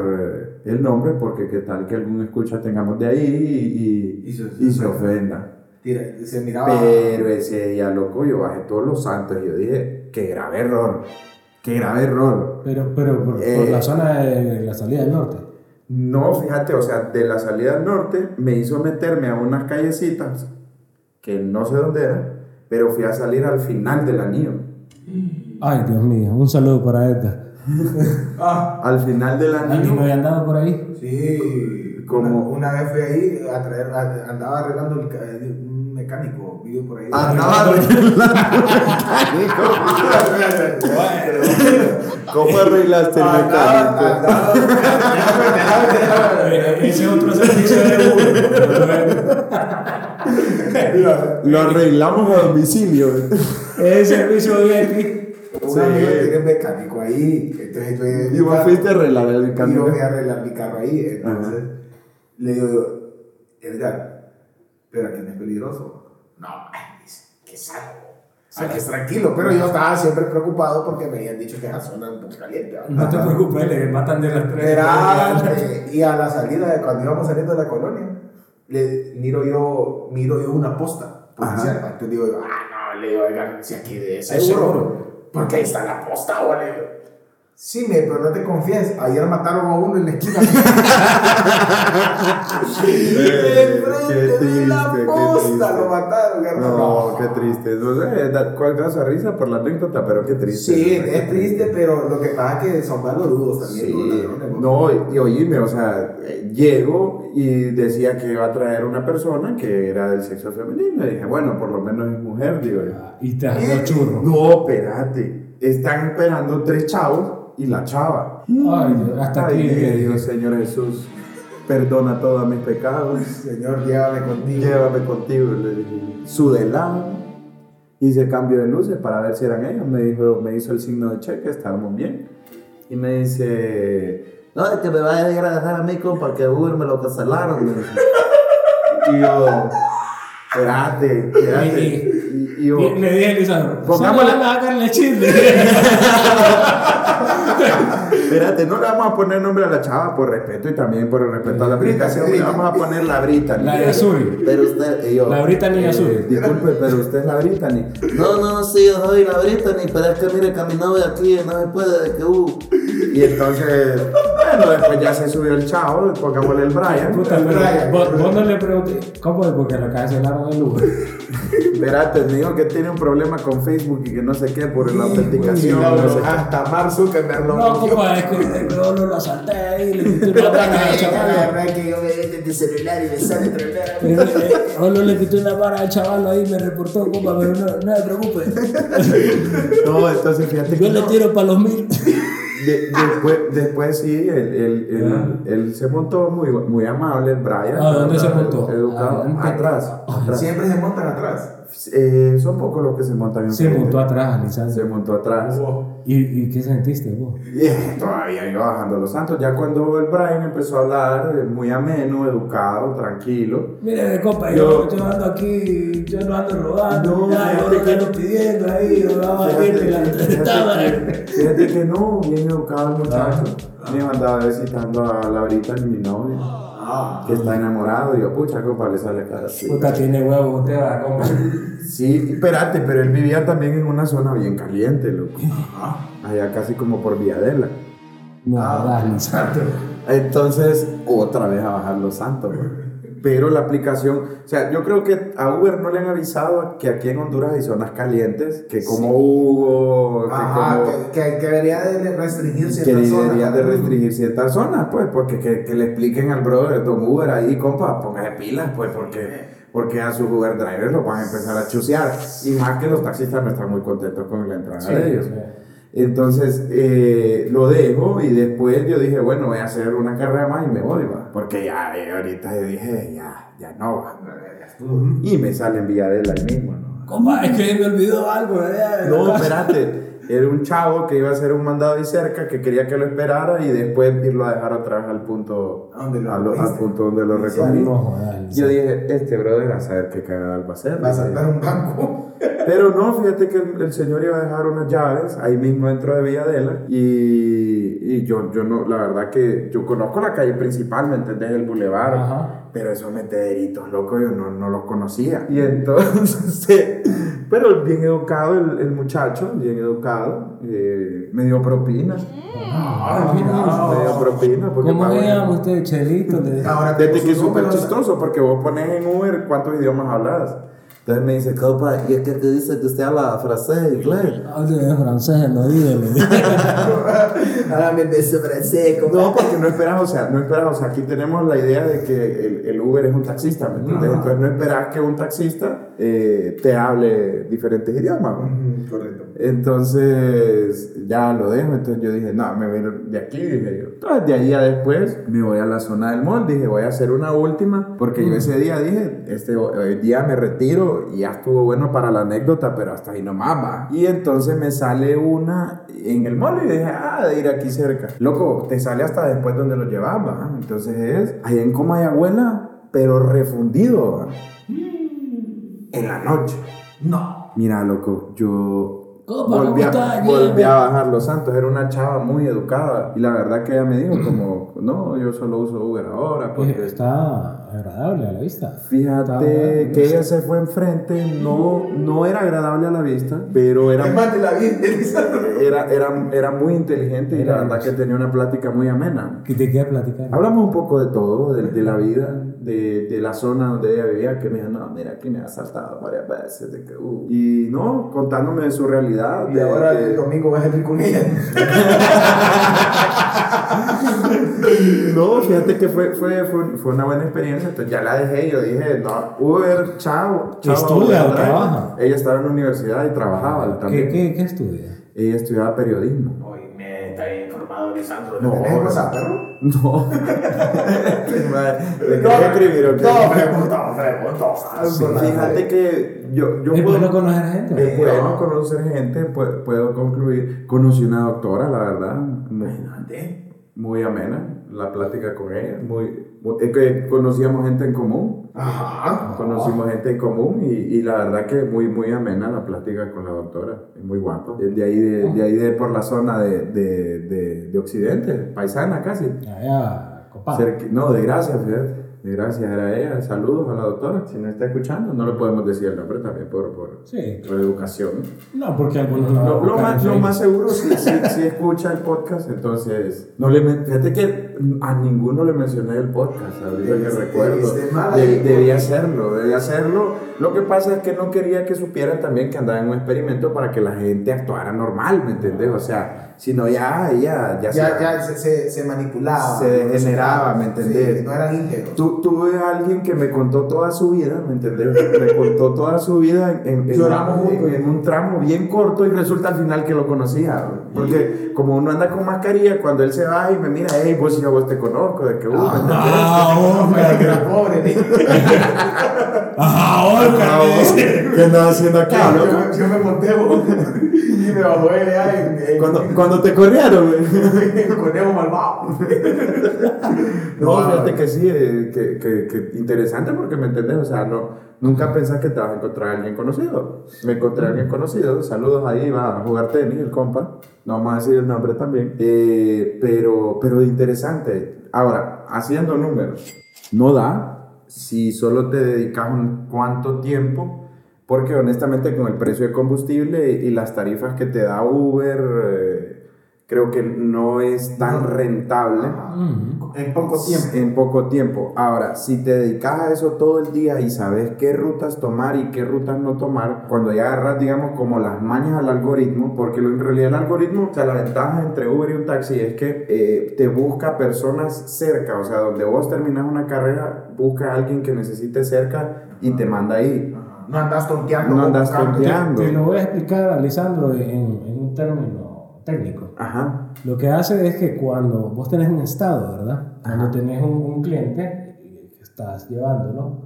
B: el nombre porque qué tal que algún escucha tengamos de ahí y, y-
C: Y se-
B: y se ofenda.
C: Tira, se miraba.
B: Pero ese día, loco, yo bajé todos los santos y yo dije, qué grave error, qué grave error.
A: Pero, pero por, por
B: Eh.
A: la zona de la salida del norte.
B: No, fíjate, o sea, de la salida al norte me hizo meterme a unas callecitas que no sé dónde eran, pero fui a salir al final del anillo.
A: Ay, Dios mío, un saludo para Edgar.
C: Ah,
B: Al final del
A: ¿Alguien
B: anillo.
A: me había andado por ahí?
C: sí.
B: Como-
C: Una, una vez fui ahí a traer, a- andaba arreglando el, ca- un mecánico, vive por ahí.
B: Andaba ¿Cómo arreglaste el mecánico?
C: andaba- déjame- déjame-
A: Eh, Ese es otro servicio de.
B: Lo arreglamos a domicilio.
A: Ese servicio VIP.
C: Un
B: Sí.
C: amigo tiene un mecánico ahí, entonces yo mi
B: Y vos
C: casa-
B: fuiste a arreglar el
C: Y yo fui a arreglar mi carro ahí, entonces le digo, yo, Edgar, pero aquí no es peligroso. No, ay, es- que salgo. Aquí es tranquilo, pero yo estaba siempre preocupado porque me habían dicho que esa zona es un poco caliente. ¿verdad?
A: No te preocupes, le matan de las tres.
C: Espérate, y a la salida, de cuando íbamos saliendo de la colonia, le miro yo, miro yo una posta policial. Entonces digo yo, ah, no, le digo, Edgar, si aquí de seguro. Porque ahí está la posta. Sí, me, pero no te confíes. Ayer mataron a uno en la esquina.
B: Eh, qué
C: Enfrente de la
B: triste, qué
C: posta
B: triste.
C: lo mataron, hermano.
B: No, qué triste. No sé, da- cuál causa risa por la anécdota, pero qué triste.
C: Sí, es triste, pero lo que pasa es que son malos dudos también.
B: Sí.
C: los ladrones,
B: No, y, oíme, o sea, eh, llego y decía que iba a traer una persona que era del sexo femenino. Y dije, bueno, por lo menos es mujer, digo yo.
A: Y te hago churro.
B: No, espérate. Están esperando tres chavos y la chava.
A: Ay, Dios, hasta
B: Ay,
A: aquí.
B: Dios, Señor Jesús, perdona todos mis pecados.
C: Señor, llévame contigo.
B: Llévame contigo, le dije. Hice cambio de luces para ver si eran ellos. Me, dijo, me hizo el signo de cheque, estábamos bien. Y me dice,
D: No, es que me vaya a dejar a mí, compa, que Uber me lo cancelaron. Y yo, espérate, espérate. Y, yo,
A: le dije a Lisandro,
B: Pongámosle-
A: solo van a sacar el chisme.
B: espérate, no le vamos a poner nombre a la chava por respeto y también por el respeto a la aplicación. Le vamos a poner la Brittany.
A: La de azul.
D: pero usted, y yo,
A: La Brittany
B: Eh,
A: azul.
B: Disculpe, pero usted es la Brittany.
D: No, no, sí, yo soy la Brittany, pero es que mire, caminaba de aquí, no se puede, de que uh.
B: Y entonces, bueno, después ya se subió el chavo, pongámosle el Brian.
A: Puta, pero
C: Brian.
A: vos, vos no le pregunté, ¿cómo es? Porque lo cancelaron el Uber.
B: Espérate, me dijo que tiene un problema con Facebook y que no sé qué por la autenticación.
C: No,
B: no sé
C: no,
B: qué.
C: hasta Mark Zuckerberg lo
A: No,
C: bloqueó.
A: Que yo no lo asalté ahí, le quité una vara al chaval.
C: que yo me tu celular y me sale
A: eh, Solo le quité una vara al chaval ahí, me reportó, compa, pero no, no se preocupe.
B: No, entonces fíjate que
A: Yo le tiro para los mil.
B: De- después, después sí, él, él, él, él se montó muy, muy amable, el Brian.
A: ¿A dónde se montó?
B: Educado.
A: Adelante.
B: Atrás. atrás.
C: Siempre se montan atrás.
B: Eh, son pocos los que se montan
A: Se montó atrás,
B: Se
A: Lisandro.
B: montó atrás.
A: ¿Y, ¿Y qué sentiste vos?
B: Y eh, todavía iba bajando los santos. Ya cuando el Brian empezó a hablar, eh, muy ameno, educado, tranquilo.
A: Mire, compa,
B: Yo-
A: yo, yo ando aquí, yo no ando robando,
B: No,
A: ya, yo no ando pidiendo ahí, yo vamos a la.
B: Fíjate, fíjate que no, bien educado el muchacho. Me andaba visitando a Laurita, mi novia,
C: Ah.
B: que está enamorado. Y yo, pucha, compa, le sale cara así.
A: Puta, tiene huevo, usted va, compa.
B: Sí, espérate, pero él vivía también en una zona bien caliente, loco. Allá casi como por Villadela.
A: No, jodas, Lisandro.
B: Entonces, otra vez a bajar los santos, güey. Pero la aplicación, o sea, yo creo que a Uber no le han avisado que aquí en Honduras hay zonas calientes, que como Hugo, que
C: Ajá,
B: como...
C: que, que, que debería de restringir
B: que
C: ciertas zonas.
B: deberían de restringir ciertas zonas, pues, porque que, que le expliquen al brother, don Uber ahí, compa, póngase pilas, pues, porque, porque a sus Uber drivers los van a empezar a chusear. Y más que los taxistas no están muy contentos con la entrada de ellos. Entonces eh, lo dejo y después yo dije, bueno, voy a hacer una carrera más y me voy, va. Porque ya eh, ahorita dije, ya, ya no va. Y me sale en Villadela ahí mismo, ¿no?
A: Compa, es que me olvidó algo, eh.
B: No, espérate. Era un chavo que iba a hacer un mandado ahí cerca que quería que lo esperara y después irlo a dejar otra vez al punto,
C: ¿A dónde lo
B: a lo- al punto donde lo
C: Sí,
B: recogí. Yo dije, este brother a saber qué cagada va a hacer.
C: Va a saltar un banco.
B: Pero no, fíjate que el, el señor iba a dejar unas llaves ahí mismo dentro de Villadela y, y yo, yo no, la verdad que yo conozco la calle principal, ¿me entendés? El bulevar,
A: Ajá.
B: pero esos metederitos locos yo no, no los conocía. Y entonces, pero bien educado el, el muchacho, bien educado, eh, me dio propina.
A: Ay, mira.
B: Me dio propina. porque
A: ¿Cómo
B: pagó-
A: se llama usted, Chelito? Le-
C: Ahora
B: Desde que es súper chistoso porque vos pones en Uber cuántos idiomas hablas.
D: Entonces me dice, compa, y es que te dice que usted habla francés, inglés.
A: Hable en francés, no dígale.
C: Hágame beso francés, compa.
B: No, porque no esperas, o sea, no esperas, o sea, aquí tenemos la idea de que el, el Uber es un taxista, ¿me entiendes? Entonces no esperas que un taxista eh, te hable diferentes idiomas.
C: Correcto.
B: Entonces ya lo dejo, entonces yo dije, no, me voy de aquí, dije yo. Entonces de ahí a después me voy a la zona del mall, dije, voy a hacer una última, porque yo ese día dije, este hoy día me retiro y ya estuvo bueno para la anécdota, pero hasta ahí nomás va. Y entonces me sale una en el mall y dije, ah, de ir aquí cerca. Loco, te sale hasta después donde lo llevaba. Entonces es ahí en Comayagüela, pero refundido. ¿va? En la noche.
C: No.
B: Mira, loco, yo volví,
A: ¿cómo
B: a, volví a bajar los santos. Era una chava muy educada. Y la verdad que ella me dijo como, no, yo solo uso Uber ahora.
A: Eh,
B: Porque
A: Está agradable a la vista.
B: Fíjate que ella se fue enfrente. No, no era agradable a la vista, pero era,
C: de la
B: era, era, era muy inteligente y la verdad que tenía una plática muy amena.
A: ¿Qué te queda platicar?
B: Hablamos un poco de todo, de, de la vida, de, de la zona donde ella vivía, que me dijo, no, mira, aquí me ha asaltado varias veces. De que, uh". Y no, contándome de su realidad.
C: Y
B: de-
C: ahora el domingo vas a ir con ella.
B: No, fíjate que fue, fue, fue, fue una buena experiencia. Entonces ya la dejé yo dije, no, Uber, chao. chao
A: ¿Estudia o
B: Drive".
A: trabaja?
B: Ella estaba en la universidad y trabajaba
A: ¿Qué,
B: también.
A: qué, qué estudia?
B: Ella estudiaba periodismo.
C: Oye, me está bien informado, Lisandro.
B: No,
C: ¿Tenés WhatsApp, perro?
B: No. Le quería escribir.
C: No, pregunto, pregunto.
B: Sí, Fíjate que yo, yo
A: Es
B: puedo,
A: bueno conocer gente.
B: es bueno conocer gente, puedo, puedo concluir. Conocí una doctora, la verdad. Me-
C: Imagínate.
B: Muy amena la plática con ella. Muy, muy- es que conocíamos gente en común.
C: Ajá.
B: Conocimos gente en común y, y la verdad que muy, muy amena la plática con la doctora. Es muy guapa. Es de ahí, de, de ahí de por la zona de, de, de, de Occidente, paisana casi.
A: Allá, compa.
B: Cerqui- no, de gracias, fíjate. Gracias era ella. Saludos a la doctora. Si no está escuchando, no le podemos decir el nombre también por, por,
A: Sí.
B: por educación.
A: No, porque algunos no.
B: Lo, lo más, lo más seguro si sí, sí, sí escucha el podcast, entonces no le men- fíjate que a ninguno le mencioné el podcast, ahorita que
C: Este,
B: recuerdo.
C: este
B: De-
C: ahí,
B: debía hacerlo, debía hacerlo. Lo que pasa es que no quería que supieran también que andaba en un experimento para que la gente actuara normal, ¿me entendés? O sea, sino ya, ya, ya,
C: Ya,
B: se-
C: ya se, se, se manipulaba.
B: Se degeneraba, ¿me entendés?
C: Sí, no eran íntegros.
B: Tu- tuve a alguien que me contó toda su vida, ¿me entendés? Me contó toda su vida en, en- en-
C: Lloramos juntos.
B: en- en un tramo bien corto y resulta al final que lo conocía. Porque como uno anda con mascarilla, cuando él se va y me mira, hey, vos yo a vos te conozco, de que uh, ¿me entendés?
A: Ah,
C: Hombre, que era pobre.
A: Ajá, me dice.
B: ¿Qué andas haciendo acá,
C: yo, yo me monté y me bajó allá en, en,
B: Cuando, cuando te corrieron,
C: conejo malvado.
B: No,
C: No,
B: fíjate que sí, eh, que, que, que interesante porque me entendés, o sea, no, nunca pensás que te vas a encontrar a alguien conocido. Me encontré a alguien conocido, saludos ahí, va a jugar tenis, el compa, no vamos a decir el nombre también, Eh, pero, pero interesante. Ahora, haciendo números, no da si solo te dedicas un cuánto tiempo, porque honestamente con el precio de combustible y las tarifas que te da Uber, eh, creo que no es tan rentable.
C: En poco tiempo.
B: en poco tiempo. Ahora, si te dedicas a eso todo el día y sabes qué rutas tomar y qué rutas no tomar, cuando ya agarras, digamos, como las mañas al algoritmo, porque lo- en realidad el algoritmo, o sea, la ventaja entre Uber y un taxi es que eh, te busca personas cerca, o sea, donde vos terminas una carrera, busca a alguien que necesite cerca y te manda ahí.
C: No andas tonteando.
B: No andas tonteando.
A: Te lo voy a explicar, Alessandro, en, en un término técnico.
B: Ajá.
A: Lo que hace es que cuando vos tenés un estado, ¿verdad? Cuando
B: Ajá.
A: tenés un, un cliente que estás llevando, ¿no?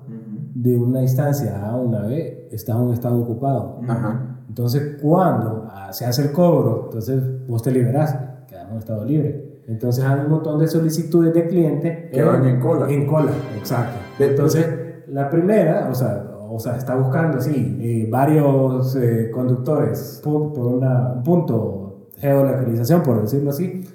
A: De una instancia A una B, estás en un estado ocupado.
B: Ajá.
A: Entonces, cuando ah, se hace el cobro, entonces vos te liberás, quedas en un estado libre. Entonces hay un montón de solicitudes de clientes
B: Que van en cola.
A: En cola, exacto. Entonces, la primera, o sea, o sea está buscando, sí, eh, varios eh, conductores pu- por una- un punto geolocalización, por decirlo así.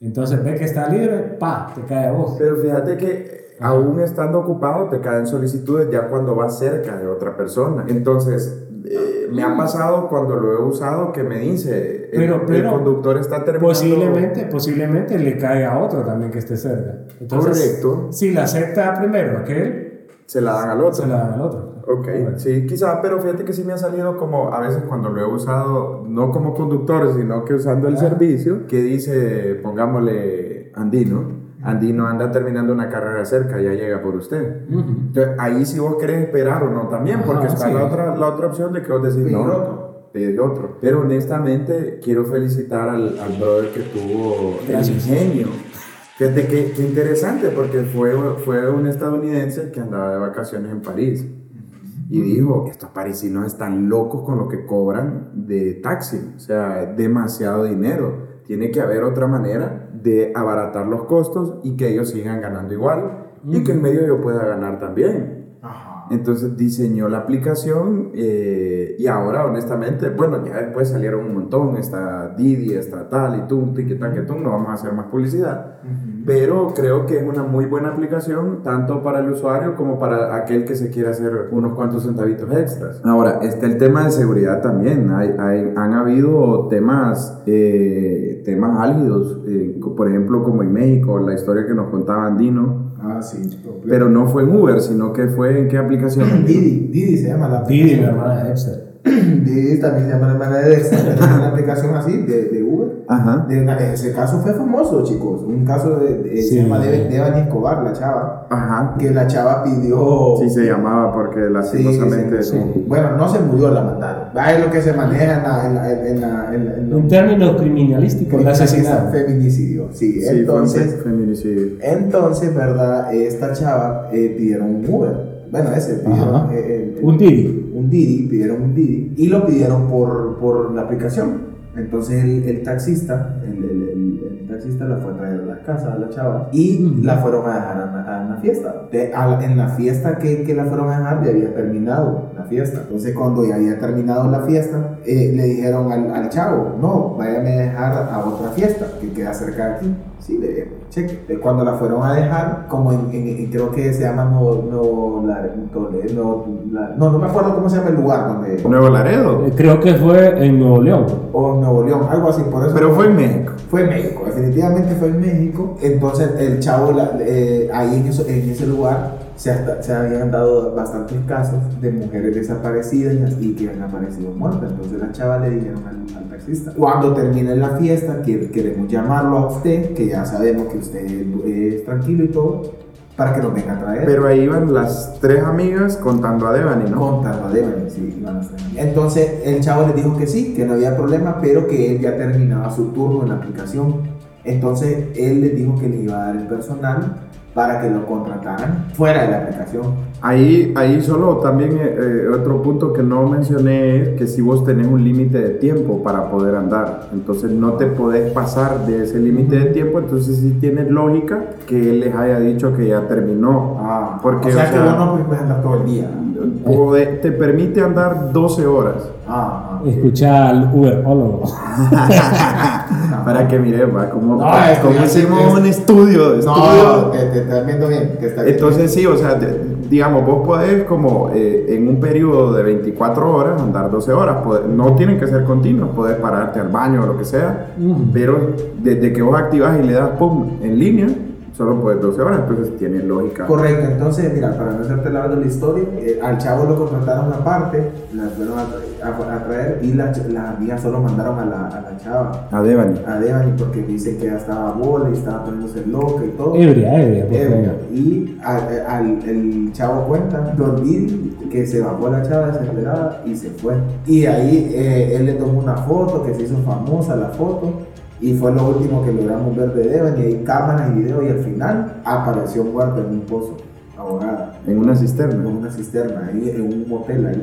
A: Entonces ve que está libre, pa, te cae a vos.
B: Pero fíjate que aún estando ocupado te caen solicitudes ya cuando vas cerca de otra persona. Entonces, eh, me ha pasado cuando lo he usado que me dice, el,
A: Pero-
B: el
A: pero
B: conductor está terminando...
A: Posiblemente, posiblemente le caiga a otro también que esté cerca. Entonces,
B: Correcto.
A: Si la acepta primero aquel,
B: Se la dan al otro.
A: se la dan al otro.
B: Ok, sí, quizá, pero fíjate que sí me ha salido como a veces cuando lo he usado, no como conductor, sino que usando el
A: Ah.
B: servicio, que dice, pongámosle Andino, Andino anda terminando una carrera cerca, ya llega por usted.
A: Ujú.
B: Entonces, ahí si vos querés esperar o no también, porque
A: Ajá,
B: está
A: sí.
B: la, otra, la otra opción de que vos decís, no,
C: otro.
B: pedir otro. Pero honestamente, quiero felicitar al, al brother que tuvo el ingenio. Fíjate qué interesante, porque fue, fue un estadounidense que andaba de vacaciones en París. Y dijo, estos parisinos están locos con lo que cobran de taxi. O sea, demasiado dinero. Tiene que haber otra manera de abaratar los costos y que ellos sigan ganando igual. Y que en medio yo pueda ganar también.
C: Ajá.
B: Entonces diseñó la aplicación eh, y ahora honestamente, bueno, ya después salieron un montón, está Didi, está tal y tú, que tal, que tú, no vamos a hacer más publicidad, pero creo que es una muy buena aplicación tanto para el usuario como para aquel que se quiera hacer unos cuantos centavitos extras. Ahora, está el tema de seguridad también, hay, hay- han habido temas, eh, temas álgidos, eh, por ejemplo como en México, la historia que nos contaba Andino,
C: Ah, sí.
B: pero no fue en Uber, sino que fue en qué aplicación.
C: Didi, Didi se llama la
A: Didi, la hermana de Dexter.
C: También se llama la hermana de una aplicación así de, de Uber.
B: Ajá.
C: De una- ese caso fue famoso, chicos. Un caso de, de-
A: Sí.
C: se llama Devani Escobar, la chava.
B: Ajá.
C: Que la chava pidió.
B: Sí se llamaba porque
C: Sí,
B: lastimosamente.
C: sí, sí. Bueno, no se murió, la mataron. Es lo que se maneja en la. En la, en la, en la- en la-
A: Un término criminalístico, el asesinato.
C: Feminicidio, sí.
B: Sí,
C: entonces,
B: feminicidio.
C: entonces, ¿verdad? Esta chava eh, pidieron un Uber. Bueno, ese pidieron.
A: Ajá.
C: eh, el-
A: Un Didi.
C: Un Didi, pidieron un Didi y lo pidieron por, por la aplicación. Entonces el, el taxista, el, el- taxista la fue a traer a la casa a la chava y la fueron a dejar a una, fiesta. De- a en la fiesta que, que la fueron a dejar ya había terminado la fiesta. Entonces cuando ya había terminado la fiesta, eh, le dijeron al, al chavo, no, váyame a dejar a otra fiesta que queda cerca de aquí. Sí, le dije, cheque. Cuando la fueron a dejar, como en, en- en- creo que se llama no, no, la, no, la- no, no me acuerdo cómo se llama el lugar donde...
B: Nuevo Laredo.
A: Eh, Creo que fue en Nuevo León.
C: o en Nuevo León, algo así, por eso.
B: Pero fue en México.
C: Fue en México, definitivamente fue en México. Entonces el chavo, la- eh, ahí en, en ese lugar, se, hasta- se habían dado bastantes casos de mujeres desaparecidas y que han aparecido muertas. Entonces la chava le dijeron al, al taxista, cuando termine la fiesta, que, queremos llamarlo a usted, que ya sabemos que usted es tranquilo y todo, para que nos venga a traer.
B: Pero ahí iban las tres amigas contando a Devani, ¿no?
C: Contando a Devani, sí, iban. Entonces el chavo les dijo que sí, que no había problema, pero que él ya terminaba su turno en la aplicación. Entonces él les dijo que les iba a dar el personal para que lo contrataran fuera de la aplicación.
B: Ahí, ahí solo también eh, eh, otro punto que no mencioné es que si vos tenés un límite de tiempo para poder andar, entonces no te podés pasar de ese límite de tiempo, entonces sí tiene lógica que él les haya dicho que ya terminó.
C: Ah,
B: Porque,
C: o sea,
B: o
C: que
B: sea,
C: vos no puedes andar todo el día.
B: Te permite andar 12 horas.
C: Ah, ah.
A: Escucha al Uberólogo.
B: Para que mire, va, como,
C: No, es
B: como hicimos
C: es-
B: un estudio.
C: No,
B: estudio
C: te, te estás viendo bien. te estás
B: Entonces sí, o sea, digamos, vos podés como eh, en un periodo de 24 horas andar 12 horas, Podés- no tienen que ser continuos, podés pararte al baño o lo que sea, pero desde que vos activas y le das pum en línea, solo puedes 12 horas, entonces tiene lógica.
C: Correcto, entonces, mira, para no hacerte largo la historia, eh, al chavo lo contrataron aparte, la fueron a, a- a traer y la las amigas solo mandaron a la, a la chava,
B: A Devani.
C: a Devani, porque dicen que ya estaba bola y estaba poniéndose loca y todo.
A: Ebria, ebria,
C: Ebria. Y a- al, el chavo cuenta, dormir, que se bajó la chava desesperada y se fue. Y ahí eh, él le tomó una foto, que se hizo famosa la foto. Y fue lo último que logramos ver de Devani. Y hay cámaras y video. Y al final apareció muerta en un pozo, ahogada,
B: En una
C: en
B: cisterna.
C: una cisterna, ahí en un motel ahí,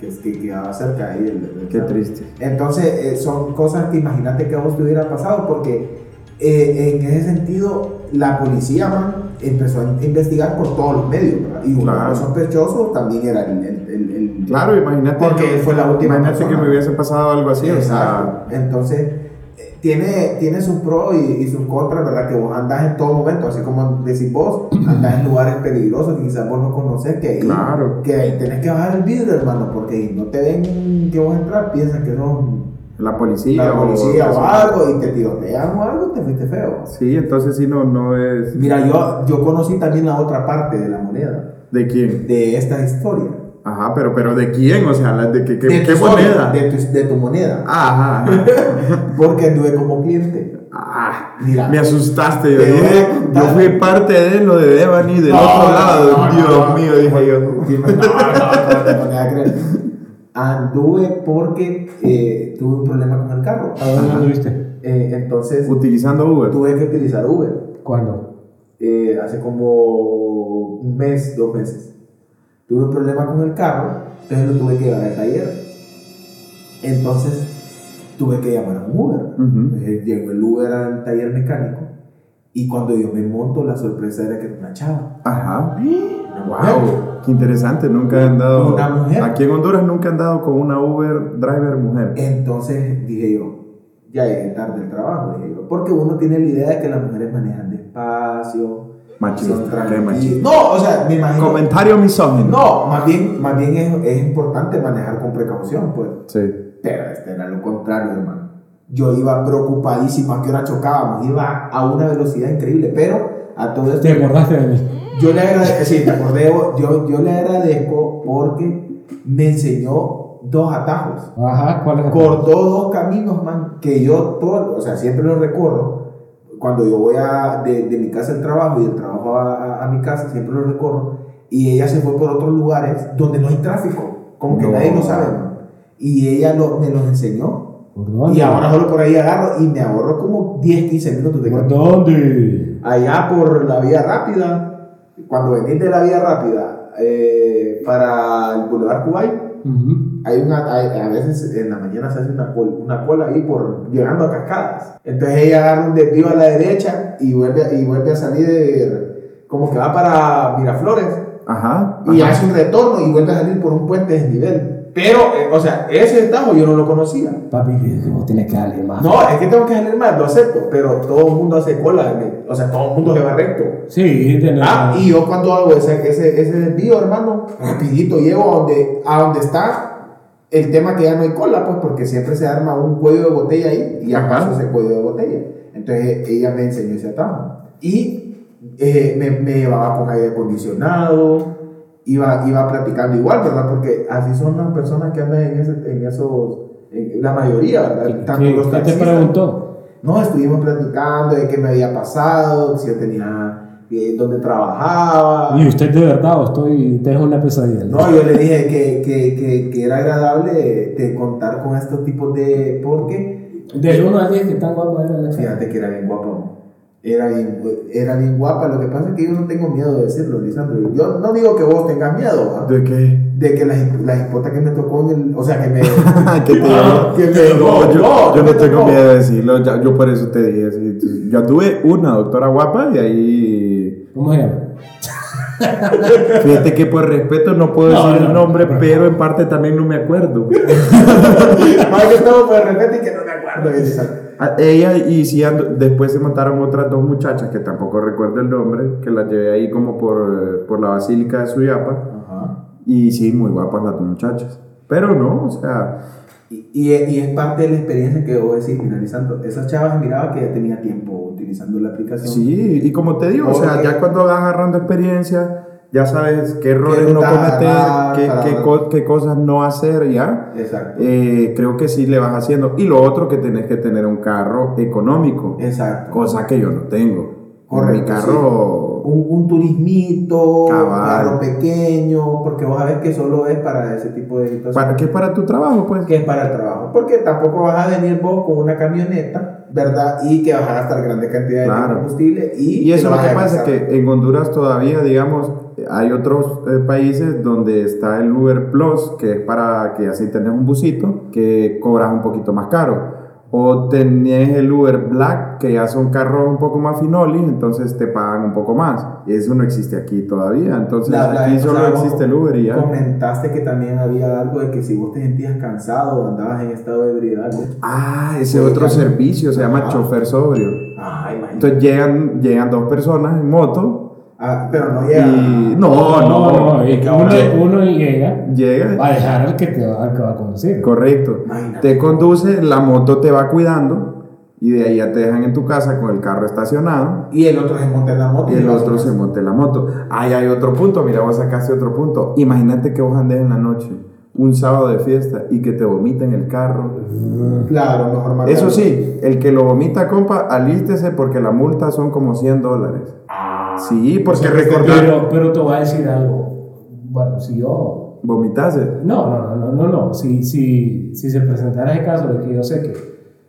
C: que, es- que quedaba cerca ahí del,
B: Qué triste.
C: Entonces, eh, son cosas que imagínate que a vos te hubiera pasado, porque eh, en ese sentido, la policía man, empezó a investigar por todos los medios, ¿verdad? Y uno
B: Claro.
C: de los sospechosos también era el. el, el- el-
B: Claro, imagínate.
C: Porque fue la última
B: Imagínate
C: persona.
B: que me hubiese pasado algo así, o sea,
C: Exacto. Entonces, tiene, tiene sus pros y, y sus contras, ¿verdad? Que vos andás en todo momento, así como decís vos, andás en lugares peligrosos que quizás vos no conoces, que ahí,
B: Claro.
C: que ahí tenés que bajar el vidrio, hermano, porque no te ven que vos entras, piensan que son
B: la policía.
C: la policía o
B: o-
C: algo y te tirotean o algo, te fuiste feo.
B: Sí, entonces sí, no, no es.
C: Mira, yo, yo conocí también la otra parte de la moneda,
B: ¿De quién?
C: de esta historia.
B: Ajá, pero, pero ¿de quién? O sea, ¿de qué, qué,
C: de
B: moneda?
C: De tu, de tu moneda.
B: Ajá, ajá.
C: Porque anduve como cliente.
B: Ah,
C: Mira.
B: me asustaste. Yo dije, yo fui parte de lo de Devani del
C: No,
B: otro
C: no,
B: lado.
C: no,
B: Dios mío, dije yo.
C: Sí, No, no, no, te ponía a creer. Anduve porque eh, tuve un problema con el carro.
A: ¿A dónde anduviste?
C: Eh, entonces
B: Utilizando Uber.
C: tuve que utilizar Uber.
A: ¿Cuándo?
C: eh, hace como un mes, dos meses. Tuve un problema con el carro, entonces lo tuve que llevar al taller. Entonces tuve que llamar a un Uber.
B: Ujú.
C: Entonces llegó el Uber al taller mecánico y cuando yo me monto, la sorpresa era que era una chava.
B: Ajá.
C: Una.
B: Wow, qué interesante. Nunca he andado.
C: Una mujer.
B: Aquí en Honduras nunca he andado con una Uber driver mujer.
C: Entonces dije yo, ya llegué tarde al trabajo, dije yo, porque uno tiene la idea de que las mujeres manejan despacio,
B: Machista,
C: tranquilas.
B: machista.
C: No, o sea, me imagino.
B: Comentario misógino.
C: No, más bien, más bien es, es importante manejar con precaución, pues.
B: Sí.
C: Pero este era lo contrario, hermano. Yo iba preocupadísimo a qué hora chocábamos, iba a una velocidad increíble, pero a todo esto.
A: ¿Te acordaste de mí?
C: Yo le agradezco, sí, te acordé, yo, yo le agradezco porque me enseñó dos atajos.
A: Ajá, ¿cuál es el
C: Cortó dos caminos, man, que yo todo, o sea, siempre los recorro. Cuando yo voy a, de, de mi casa al trabajo y del trabajo a, a- mi casa, siempre los recorro. Y ella se fue por otros lugares donde no hay tráfico, como que
B: No.
C: nadie lo sabe, man. Y ella lo- me los enseñó. Y ahora solo por ahí agarro y me ahorro como 10, 15 minutos de
A: ¿Por
C: camino.
A: dónde?
C: Allá por la vía rápida, cuando venís de la vía rápida eh, para el Boulevard Kuwait,
A: Ujú.
C: Hay una, hay- a veces en la mañana se hace una, col- una cola ahí por llegando a cascadas. Entonces ella agarra un desvío a la derecha y vuelve, y vuelve a salir como que va para Miraflores
B: Ajá.
C: y
B: ajá.
C: hace un retorno y vuelve a salir por un puente desnivel. Pero, eh, o sea, ese estajo yo no lo conocía.
A: Papi, vos tienes que darle más.
C: No, es que tengo que salir más, lo acepto, pero todo el mundo hace cola, o sea, todo el mundo se va recto.
A: Sí, tenés
C: Ah, y yo cuando hago ese, ese, ese desvío, hermano, rapidito llego a donde, a donde está el tema que ya no hay cola, pues porque siempre se arma un cuello de botella ahí y ya paso ese cuello de botella. Entonces ella me enseñó ese atajo. Y eh, me, me llevaba con aire acondicionado, iba, iba platicando igual, ¿verdad? Porque así son las personas que andan en, ese, en esos, en la mayoría, ¿verdad?
A: ¿Qué,
C: Tanto
A: qué-
C: los
A: qué te preguntó?
C: no, estuvimos platicando de qué me había pasado, si yo tenía, eh, dónde trabajaba.
A: Y usted de verdad, o estoy, tengo una pesadilla.
C: No, yo le dije que, que, que, que era agradable de contar con estos tipos de... Porque,
A: Del 1 al 10, que tan guapo era la chica.
C: fíjate que era bien guapa. Era bien, era bien guapa. Lo que pasa es que yo no tengo miedo de decirlo, Lisandro. Yo no digo que vos tengas miedo, ¿va?
B: ¿De qué?
C: De que la, la hispota que me tocó en el... O sea, que me...
B: ¿Qué te
A: Ah,
C: que me
B: No, yo,
C: no,
B: yo no tengo miedo de decirlo, ya- yo por eso te dije. Yo tuve una doctora guapa y ahí.
A: ¿Cómo se llama?
B: Fíjate que por respeto no puedo
A: No,
B: decir
A: no,
B: el nombre,
A: no.
B: pero en parte también no me acuerdo.
C: Más que todo por repente y que no me acuerdo, Lisandro.
B: A- Ella y ando- después se montaron otras dos muchachas que tampoco recuerdo el nombre, que las llevé ahí como por, por la Basílica de Suyapa.
C: Ajá.
B: Y sí, muy guapas las dos muchachas. Pero no, o sea,
C: Y, y, y es parte de la experiencia que voy a decir, finalizando. Esas chavas miraba que ya tenía tiempo utilizando la aplicación.
B: sí, y como te digo, o sea, ya cuando vas agarrando experiencia, ya sabes qué errores no
C: ruta
B: cometer,
C: agarrar
B: qué, qué co- qué cosas no hacer, ya.
C: Exacto.
B: Eh, creo que sí le vas haciendo. Y lo otro que tenés que tener un carro económico,
C: Exacto.
B: cosa que yo no tengo.
C: Correcto,
B: Mi carro,
C: Un, un turismito,
B: Cabal.
C: carro pequeño, porque vos sabés que solo es para ese tipo de situaciones.
B: ¿para qué? Para tu trabajo, pues.
C: que es para el trabajo. Porque tampoco vas a venir vos con una camioneta, ¿verdad? Y que vas a gastar grandes cantidades
B: Claro.
C: de combustible. Y,
B: Y eso lo que pasa es que en Honduras todavía, digamos, hay otros eh, países donde está el Uber Plus, que es para que así tenés un busito, que cobras un poquito más caro. O tenés el Uber Black, que ya son carros un poco más finolis, entonces te pagan un poco más. Y eso no existe aquí todavía. Entonces
C: La- la-
B: aquí solo
C: sea,
B: existe el Uber y ya.
C: Comentaste que también había algo de que si vos te sentías cansado o andabas en estado de ebriedad.
B: Ah, ese otro servicio se llama
C: Ah.
B: chofer sobrio.
C: Ah, imagínate.
B: Entonces llegan, llegan dos personas en moto
C: Ah, pero no llega.
B: y... No, no,
A: no, es que uno, uno llega
B: Llega
A: va a dejar al que te va, al que va a conocer.
B: Correcto.
C: Imagínate.
B: Te conduce, la moto te va cuidando y de ahí ya te dejan en tu casa con el carro estacionado
C: Y el otro se monta en la moto.
B: y el otro se monta en la moto. Ahí hay otro punto, mira, vos sacaste otro punto. Imagínate que vos andes en la noche, un sábado de fiesta y que te vomiten el carro.
C: Claro, mejor marcarlo.
B: Eso sí, el que lo vomita, compa, alístese porque la multa son como 100 dólares.
C: Ah,
B: Sí, porque recordar,
A: Pero, pero te voy a decir algo. Bueno, si yo.
B: vomitase.
A: No, no, no, no, no. no. Si, si, si se presentara el caso de que yo sé que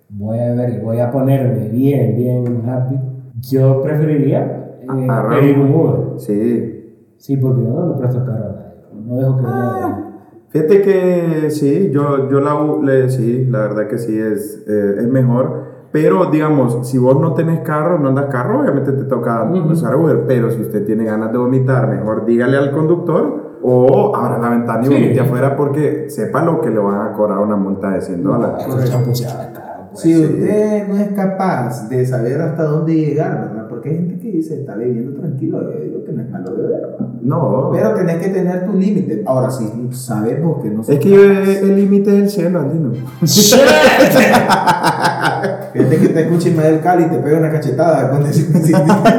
A: voy a ver y voy a ponerme bien, bien happy, yo preferiría eh, pedir un Uber.
B: Sí.
A: Sí, porque yo no le presto carro a nadie. No dejo que nadie.
B: Fíjate que sí, yo, yo la, le, sí, la verdad que sí es, eh, es mejor. Pero digamos, si vos no tenés carro, no andas carro, obviamente te toca
A: Ujú.
B: usar Uber. Pero si usted tiene ganas de vomitar, mejor dígale al conductor o abra la ventana y
A: Sí.
B: vomite afuera porque sepa lo que le van a cobrar una multa de 100 dólares.
A: No, pues.
C: Si usted no es capaz de saber hasta dónde llegar, ¿verdad? Porque hay gente que dice, está bebiendo tranquilo, yo digo que no es malo beber, ¿verdad?
B: No,
C: Pero tenés que tener tu límite. Ahora, si sabemos que no
B: es que yo- el límite es el cielo, Andino.
C: Fíjate que te escucha Ismael Cali y te pega una cachetada decir-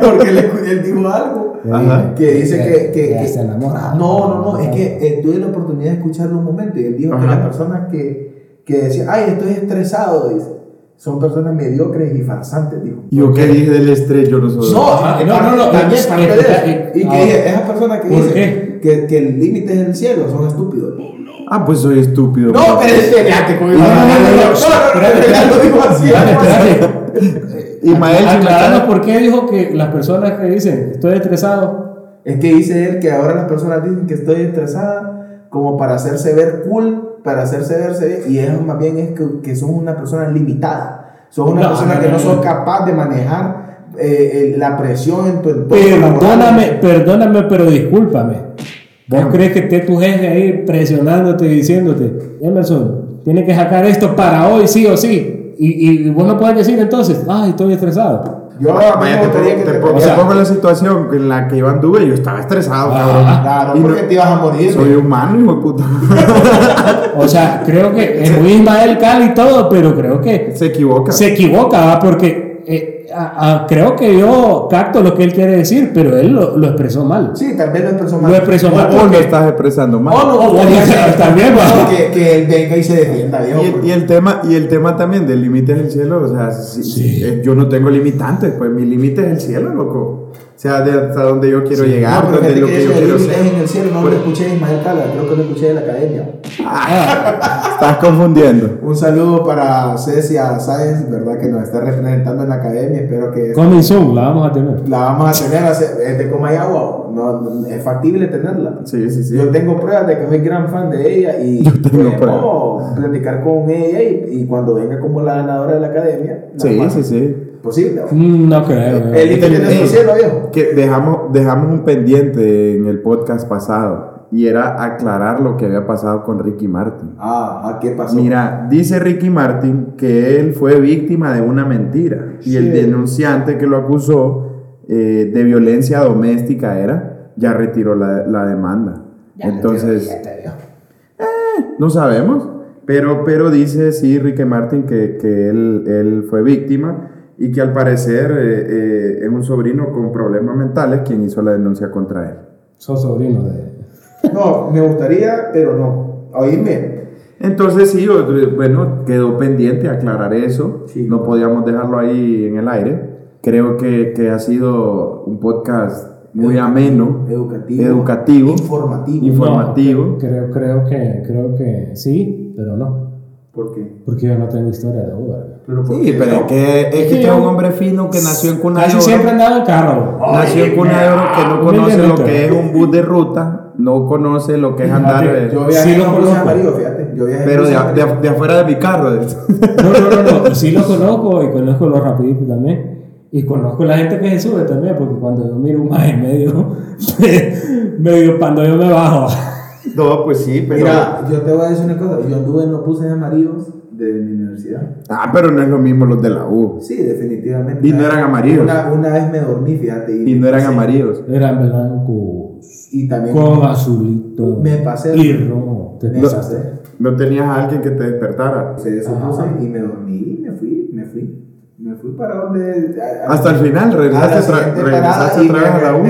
C: porque él, él dijo algo
B: Ajá.
C: que dice que... que- que-
A: se enamora.
C: no, no, no, es que eh, tuve la oportunidad de escucharlo un momento y él dijo que
B: Ajá.
C: las personas que, que decían, ay, estoy estresado, dice, son personas mediocres y farsantes, dijo.
B: Yo que dije del estrés, yo no soy.
C: No,
A: no, no, no,
C: también
A: es-
C: parte de Y que
A: ah.
C: dije, esas personas que
A: ¿Por
C: dicen
A: qué?
C: que, que el límite es el cielo son estúpidos.
B: Ah, pues soy estúpido.
C: No, pero espérate, con
A: No, no, no, no, no.
B: Ismael, está-
A: por qué dijo que las personas que dicen estoy estresado.
C: Es que dice él que ahora las personas dicen que estoy estresada como para hacerse ver cool para hacerse verse bien y es más bien es que, que sos una persona limitada. Sos una
A: No,
C: persona
A: no,
C: que
A: no,
C: no, sos capaz de manejar eh, eh, la presión en tu entorno.
A: Perdóname, perdóname, pero discúlpame. ¿Vos crees que esté tu jefe ahí presionándote y diciéndote, Emerson, tiene que sacar esto para hoy, sí o sí? Y, y vos no puedes decir entonces, ay, estoy estresado.
C: Yo a mí
B: Vaya,
C: me
B: te,
C: gustaría
B: pongo,
C: que
B: te
C: te
B: pongo-
A: o sea-
B: te pongo la situación en la que yo anduve, yo estaba estresado,
A: Ah,
B: cabrón.
C: Claro,
B: Y no-
C: porque te ibas a morir.
B: soy humano, hijo de puta.
A: O sea, creo que es muy Ismael Cali y todo, pero creo que
B: Se equivoca.
A: se equivoca, ¿va? porque a- a- creo que yo capto lo que él quiere decir, pero él lo, lo expresó mal.
C: Sí, tal vez lo expresó mal.
A: Lo expresó mal
B: O lo estás expresando mal.
C: O no
A: O- también,
C: que, que él venga y se defienda, viejo.
B: Y el, y el tema y el tema también del límite del cielo, o sea, si-
A: Sí.
B: eh, yo no tengo limitantes, pues mi límite es el cielo, loco. O sea, de hasta donde yo quiero llegar,
C: No,
B: de lo
C: que
B: que yo quiero ser.
C: en el cielo no lo escuché de Ismael Cala, creo que lo escuché de la academia.
B: Estás confundiendo.
C: Un saludo para Cecia Sáenz, ¿verdad? Que nos está representando en la academia. Espero que
A: Coming soon, la vamos a tener.
C: la vamos a tener. Es de Comayagua, no, no- es factible tenerla.
B: Sí, sí, sí.
C: Yo tengo pruebas de que soy gran fan de ella y
B: tengo
C: podemos platicar con ella y, y cuando venga como la ganadora de la academia.
B: Sí,
C: normal.
B: sí, sí.
C: Posible. ¿no?
A: Mm, No creo.
C: El tiene su
B: Ey,
C: cielo, viejo.
B: Que dejamos, dejamos un pendiente en el podcast pasado y era aclarar lo que había pasado con Ricky Martin.
C: Ah, ¿a qué pasó?
B: Mira, dice Ricky Martin que él fue víctima de una mentira y el denunciante que lo acusó eh, de violencia doméstica era, ya retiró la, la demanda. Entonces, no sabemos, pero, pero dice sí Ricky Martin que, que él, él fue víctima y que al parecer eh, eh, es un sobrino con problemas mentales quien hizo la denuncia contra él.
A: Sos sobrino de.
C: No, me gustaría, pero no. Oíme.
B: Entonces sí, o- bueno, quedó pendiente aclarar eso.
C: Sí.
B: No podíamos dejarlo ahí en el aire. Creo que, que ha sido un podcast muy ameno,
C: Educativo.
B: educativo,
C: Informativo.
B: informativo.
A: No, creo, creo, que, creo que sí, pero no.
C: ¿Por qué?
A: Porque yo no tengo historia de Uber.
C: Pero ¿por
B: Sí,
C: qué
B: pero
C: no?
B: es que, es que este
A: yo-
B: es un hombre fino que nació en cuna de
A: Casi
B: oro.
A: siempre he andado en carro.
B: Nació en cuna de oro, que no conoce lo que es un bus de ruta, no conoce lo que es andar.
A: Fíjate,
B: eh,
C: Yo viajé
A: Sí lo conozco.
C: amarillo, fíjate. Yo viajé
B: pero de, de- de afuera de mi carro. de-
A: No, no, no, no. Sí lo conozco y conozco los rapiditos también. Y conozco la gente que se sube también, porque cuando yo miro un más en medio, medio cuando yo me bajo.
B: No, pues sí, pero.
C: Mira, yo te voy a decir una cosa. Yo anduve en los buses amarillos de mi universidad.
B: Ah, pero no es lo mismo los de la U.
C: Sí, definitivamente.
B: Y no eran amarillos.
C: Una, una vez me dormí, fíjate.
B: Y no eran
C: sí,
B: amarillos.
A: Eran blancos,
C: Y también
A: con azulito
C: me pasé.
A: y rojo. Te
C: Me
A: pasas.
C: pasé.
B: No tenías a alguien que te despertara.
C: Se desopuse y me dormí y me fui, me fui. Me fui para donde. a- a-
B: Hasta el final, regresaste, tra- regresaste otra vez a la U.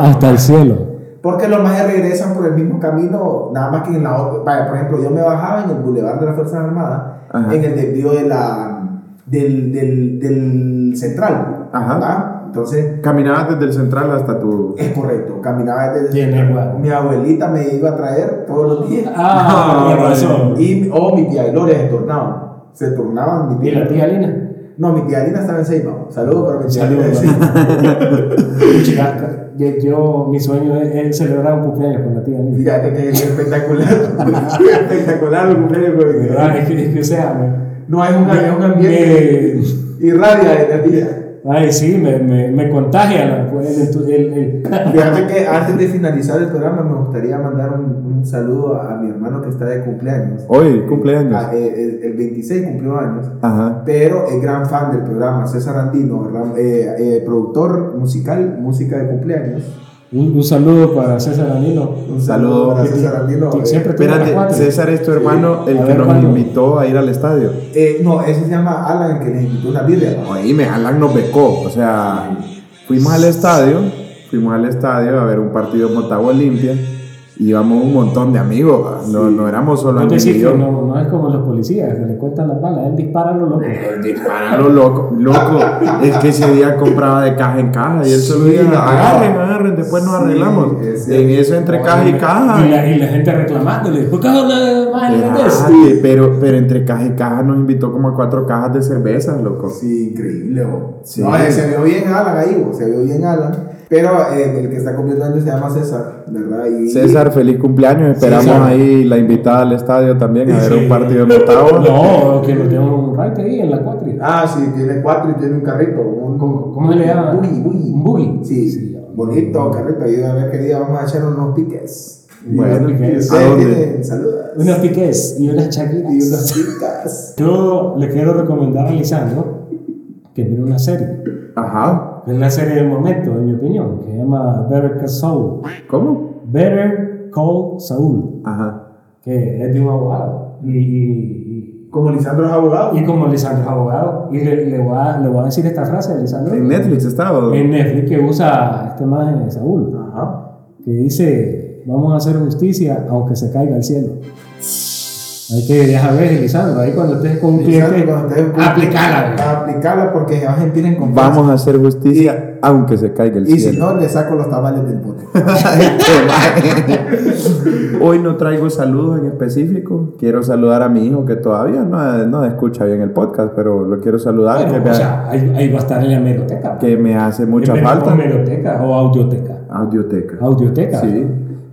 A: Hasta el cielo.
C: Porque los más regresan por el mismo camino, nada más que en la otra. Vaya, por ejemplo, yo me bajaba en el Boulevard de las Fuerzas Armadas,
B: Ajá.
C: en el desvío de la, del, del, del central.
B: Ajá.
C: ¿verdad? Entonces,
B: Caminabas desde el central hasta tu.
C: es correcto, caminaba desde.
A: Tiene huevo.
C: Mi abuelita me iba a traer todos los días.
A: Ah,
B: No.
C: Y, o mi tía Gloria se turnaban. Se turnaban mi
A: ¿Y
C: tía.
A: la tía Lina?
C: No, mi tía Lina estaba en Seiba. Saludos para mi tía
A: Saludos.
C: Lina.
A: Yo, yo- mi sueño es, es celebrar un cumpleaños con la tía Lina.
C: Fíjate que es espectacular. espectacular el cumpleaños con mi tía.
A: ¿Verdad? Es que, es que, sea,
C: No hay un, es un ambiente
A: me-
C: irradia de la tía.
A: Ay, sí, me, me, me contagia el, el, el-
C: Fíjate que antes de finalizar el programa me gustaría mandar un, un saludo a, mi hermano que está de cumpleaños.
B: Hoy, cumpleaños.
C: Ah, eh, el, el 26 cumplió años.
B: Ajá.
C: Pero es gran fan del programa, César Andino. Eh, eh, productor musical, música de cumpleaños.
A: Un, un saludo para César Danilo.
C: Un
B: Saludo.
C: para César Andino.
A: Que
C: eh,
A: siempre
B: Espérate. César es tu hermano, el
A: A
B: que
A: ver,
B: nos
A: ¿cuándo?
B: invitó a ir al estadio.
C: eh, no, ese se llama Alan, el que les invitó una birria.
B: Oíme, Alan nos becó. O sea, fuimos al estadio, fuimos al estadio a ver un partido Motagua Olimpia. Íbamos un montón de amigos. No, no éramos solo amigos.
A: no, no es como los policías que le cuentan las balas, él dispara a lo loco.
B: Dispara lo loco, loco. Es que ese día compraba de caja en caja y él solo
C: Sí, no.
B: agarren, agarren, después nos
C: Sí,
B: arreglamos.
C: es
B: En eso entre caja y caja.
A: Y la, y la gente reclamándole, ¿por qué vendes?
B: Espérate, pero, pero entre caja y caja nos invitó como a cuatro cajas de cervezas, loco.
C: Sí, increíble. bo.
B: Sí.
C: No, eh, se vio bien Alan ahí, bo, se vio bien Alan. Pero eh, el que está cumpliendo años se llama César, ¿verdad? Y,
B: César, feliz cumpleaños. Esperamos
C: César.
B: ahí la invitada al estadio también a ver un partido de Motagua.
A: No, que lo tengo un right ahí en la cuatri.
C: Ah, sí, tiene cuatro y tiene un carrito. Un,
A: ¿Cómo- cómo se le llama?
C: Buggy, buggy.
A: Un buggy.
C: Sí,
A: Sí.
C: bonito carrito. Y a ver qué día vamos a echar unos piques.
B: Bueno,
C: tienen saludos.
A: Unos piques y unas chaquitas.
C: Y unas picas.
A: Yo le quiero recomendar a Lisandro que mire una serie.
B: Ajá.
A: Es la serie del momento, en mi opinión, que se llama Better Call Saul.
B: ¿Cómo?
A: Better Call Saul,
B: Ajá.
A: que es de un abogado. Y, y,
C: Como Lisandro es abogado.
A: y, y como Lisandro es abogado, y le, le, voy a, le voy a decir esta frase a Lisandro.
B: ¿En Netflix está? o?
A: En Netflix que usa este imagen de Saúl,
C: Ajá.
A: que dice, vamos a hacer justicia aunque se caiga el cielo. Hay que, ya sabes, Lisandro, ahí cuando estés con un cliente, aplicala.
C: Aplicarla porque se va a sentir en confianza.
B: Vamos a hacer justicia aunque se caiga el
C: Y si
B: cielo.
C: no, le saco los tamales del bote.
B: Hoy no traigo saludos en específico. Quiero saludar a mi hijo que todavía no, no escucha bien el podcast, pero lo quiero saludar.
A: Bueno,
B: que, me,
A: o sea, ahí, ahí va a estar en la hemeroteca.
B: que me hace mucha falta.
A: Hemeroteca o audioteca.
B: Audioteca.
A: Audioteca.
B: Sí,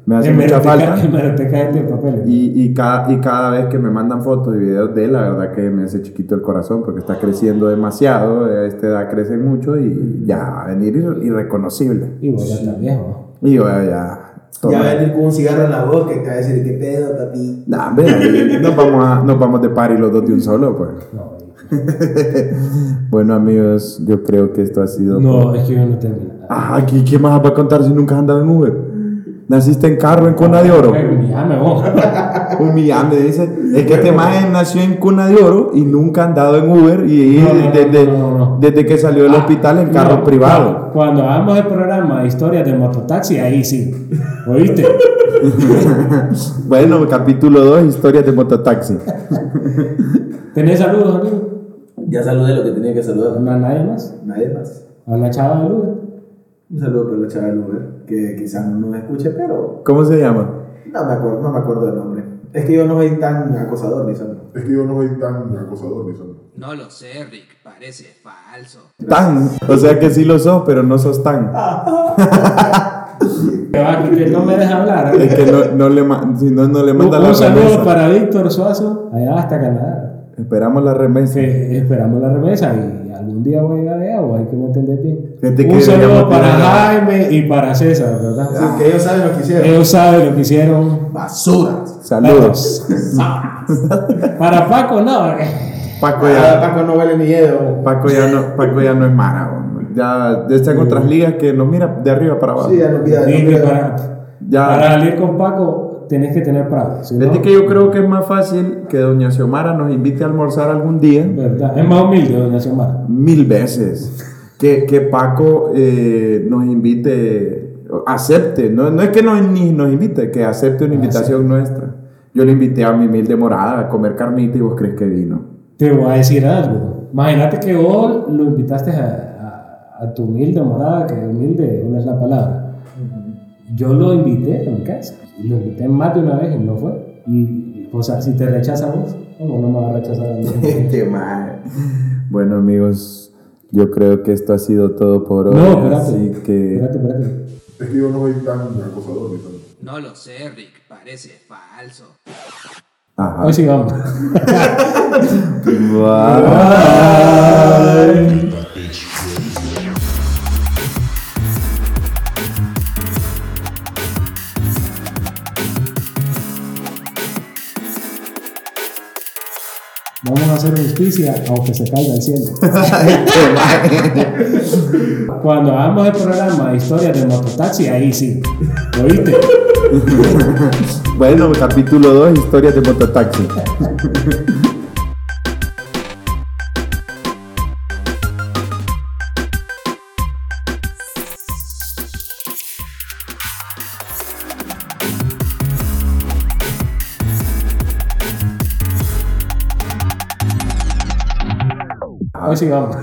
B: me hace mucha falta.
A: hemeroteca es de papel.
B: Y, y, cada, y cada vez que me mandan fotos y videos de él, la verdad que me hace chiquito el corazón porque está creciendo demasiado. A esta edad crece mucho y ya va a venir ir- irreconocible.
A: Y voy a estar viejo.
B: Y yo ya. ya toma.
C: Ya va a venir con un cigarro en la boca y te va a decir, ¿qué pedo, papi?
B: Nah, ve, ahí nos, vamos a, nos vamos de party los dos de un solo, pues.
A: No,
B: Bueno, amigos, yo creo que esto ha sido.
A: no es que yo no termino.
B: Ah, ¿qué, ¿qué más va a contar si nunca has andado en Uber? ¿Naciste en carro en cuna de oro?
A: Ya me voy.
B: Humillante, dice. Es que este maje nació en cuna de oro y nunca ha andado en Uber y
A: No, no, no,
B: desde,
A: no,
B: que salió del
A: Ah,
B: hospital en carro
A: no,
B: privado.
A: Cuando, cuando hagamos el programa de historias de mototaxi, ahí sí. ¿Oíste?
B: Bueno, capítulo 2, historias de mototaxi.
A: ¿Tenés saludos, amigo?
C: Ya saludé lo que tenía que saludar.
A: ¿No a nadie más?
C: Nadie más.
A: ¿A la chava del Uber?
C: Un saludo para la chava del Uber, que quizás no nos escuche, pero
B: ¿Cómo se llama?
C: no me acuerdo, no me acuerdo del nombre. Es que yo no soy tan acosador, Lisandro.
E: Es que yo no soy tan acosador, Lisandro.
F: No lo sé, Rick, parece falso.
B: Tan. O sea que sí lo sos, pero no sos tan.
A: Que va, que no me deja hablar.
B: Es que no, no le, si no, no le
A: Un,
B: manda
A: un
B: la
A: saludo
B: remesa.
A: para Víctor Suazo, allá hasta Canadá.
B: Esperamos la remesa.
A: Que esperamos la remesa y algún día voy a llegar allá o hay que me entender bien. Un saludo para Jaime y para César, ¿verdad?
C: Así que ellos saben lo que hicieron.
A: Ellos saben lo que hicieron.
C: Basuras.
B: Saludos.
A: Para Paco, no.
B: Paco
C: Ah,
B: ya,
C: Paco no huele ni dedo.
B: Paco ya no, Paco ya no es mara. Ya, está en otras ligas que nos mira de arriba para abajo.
C: Sí, ya no pida.
A: Dije que para,
B: Ya.
A: para salir con Paco tenés que tener prado. si no,
B: que yo creo que es más fácil que doña Xiomara nos invite a almorzar algún día,
A: ¿verdad? Es más humilde, doña Xiomara.
B: mil veces, que, que Paco eh, nos invite, acepte, no, no es que nos, ni nos invite, que acepte una invitación nuestra. Yo le invité a mi humilde morada a comer carnita y vos crees que vino.
A: Te voy a decir algo. Imagínate que vos lo invitaste a, a, a tu humilde morada, que humilde no es la palabra. Yo lo invité a mi casa. Lo invité más de una vez y no fue. Y, o sea, si te rechaza vos, ¿cómo no me va a rechazar a mí?
B: Qué mal. Bueno amigos, yo creo que esto ha sido todo por hoy.
A: No, espérate.
B: Así que
A: Espérate, espérate.
E: Es que yo no soy tan acosador.
F: No lo sé, Rick, parece falso.
B: Ajá.
A: Hoy sí vamos.
B: Bye.
A: Hacer justicia aunque se caiga el cielo. Cuando hagamos el programa de historias de mototaxi, ahí sí. ¿Oíste?
B: Bueno, capítulo 2, historias de mototaxi.
A: Hoy sí vamos.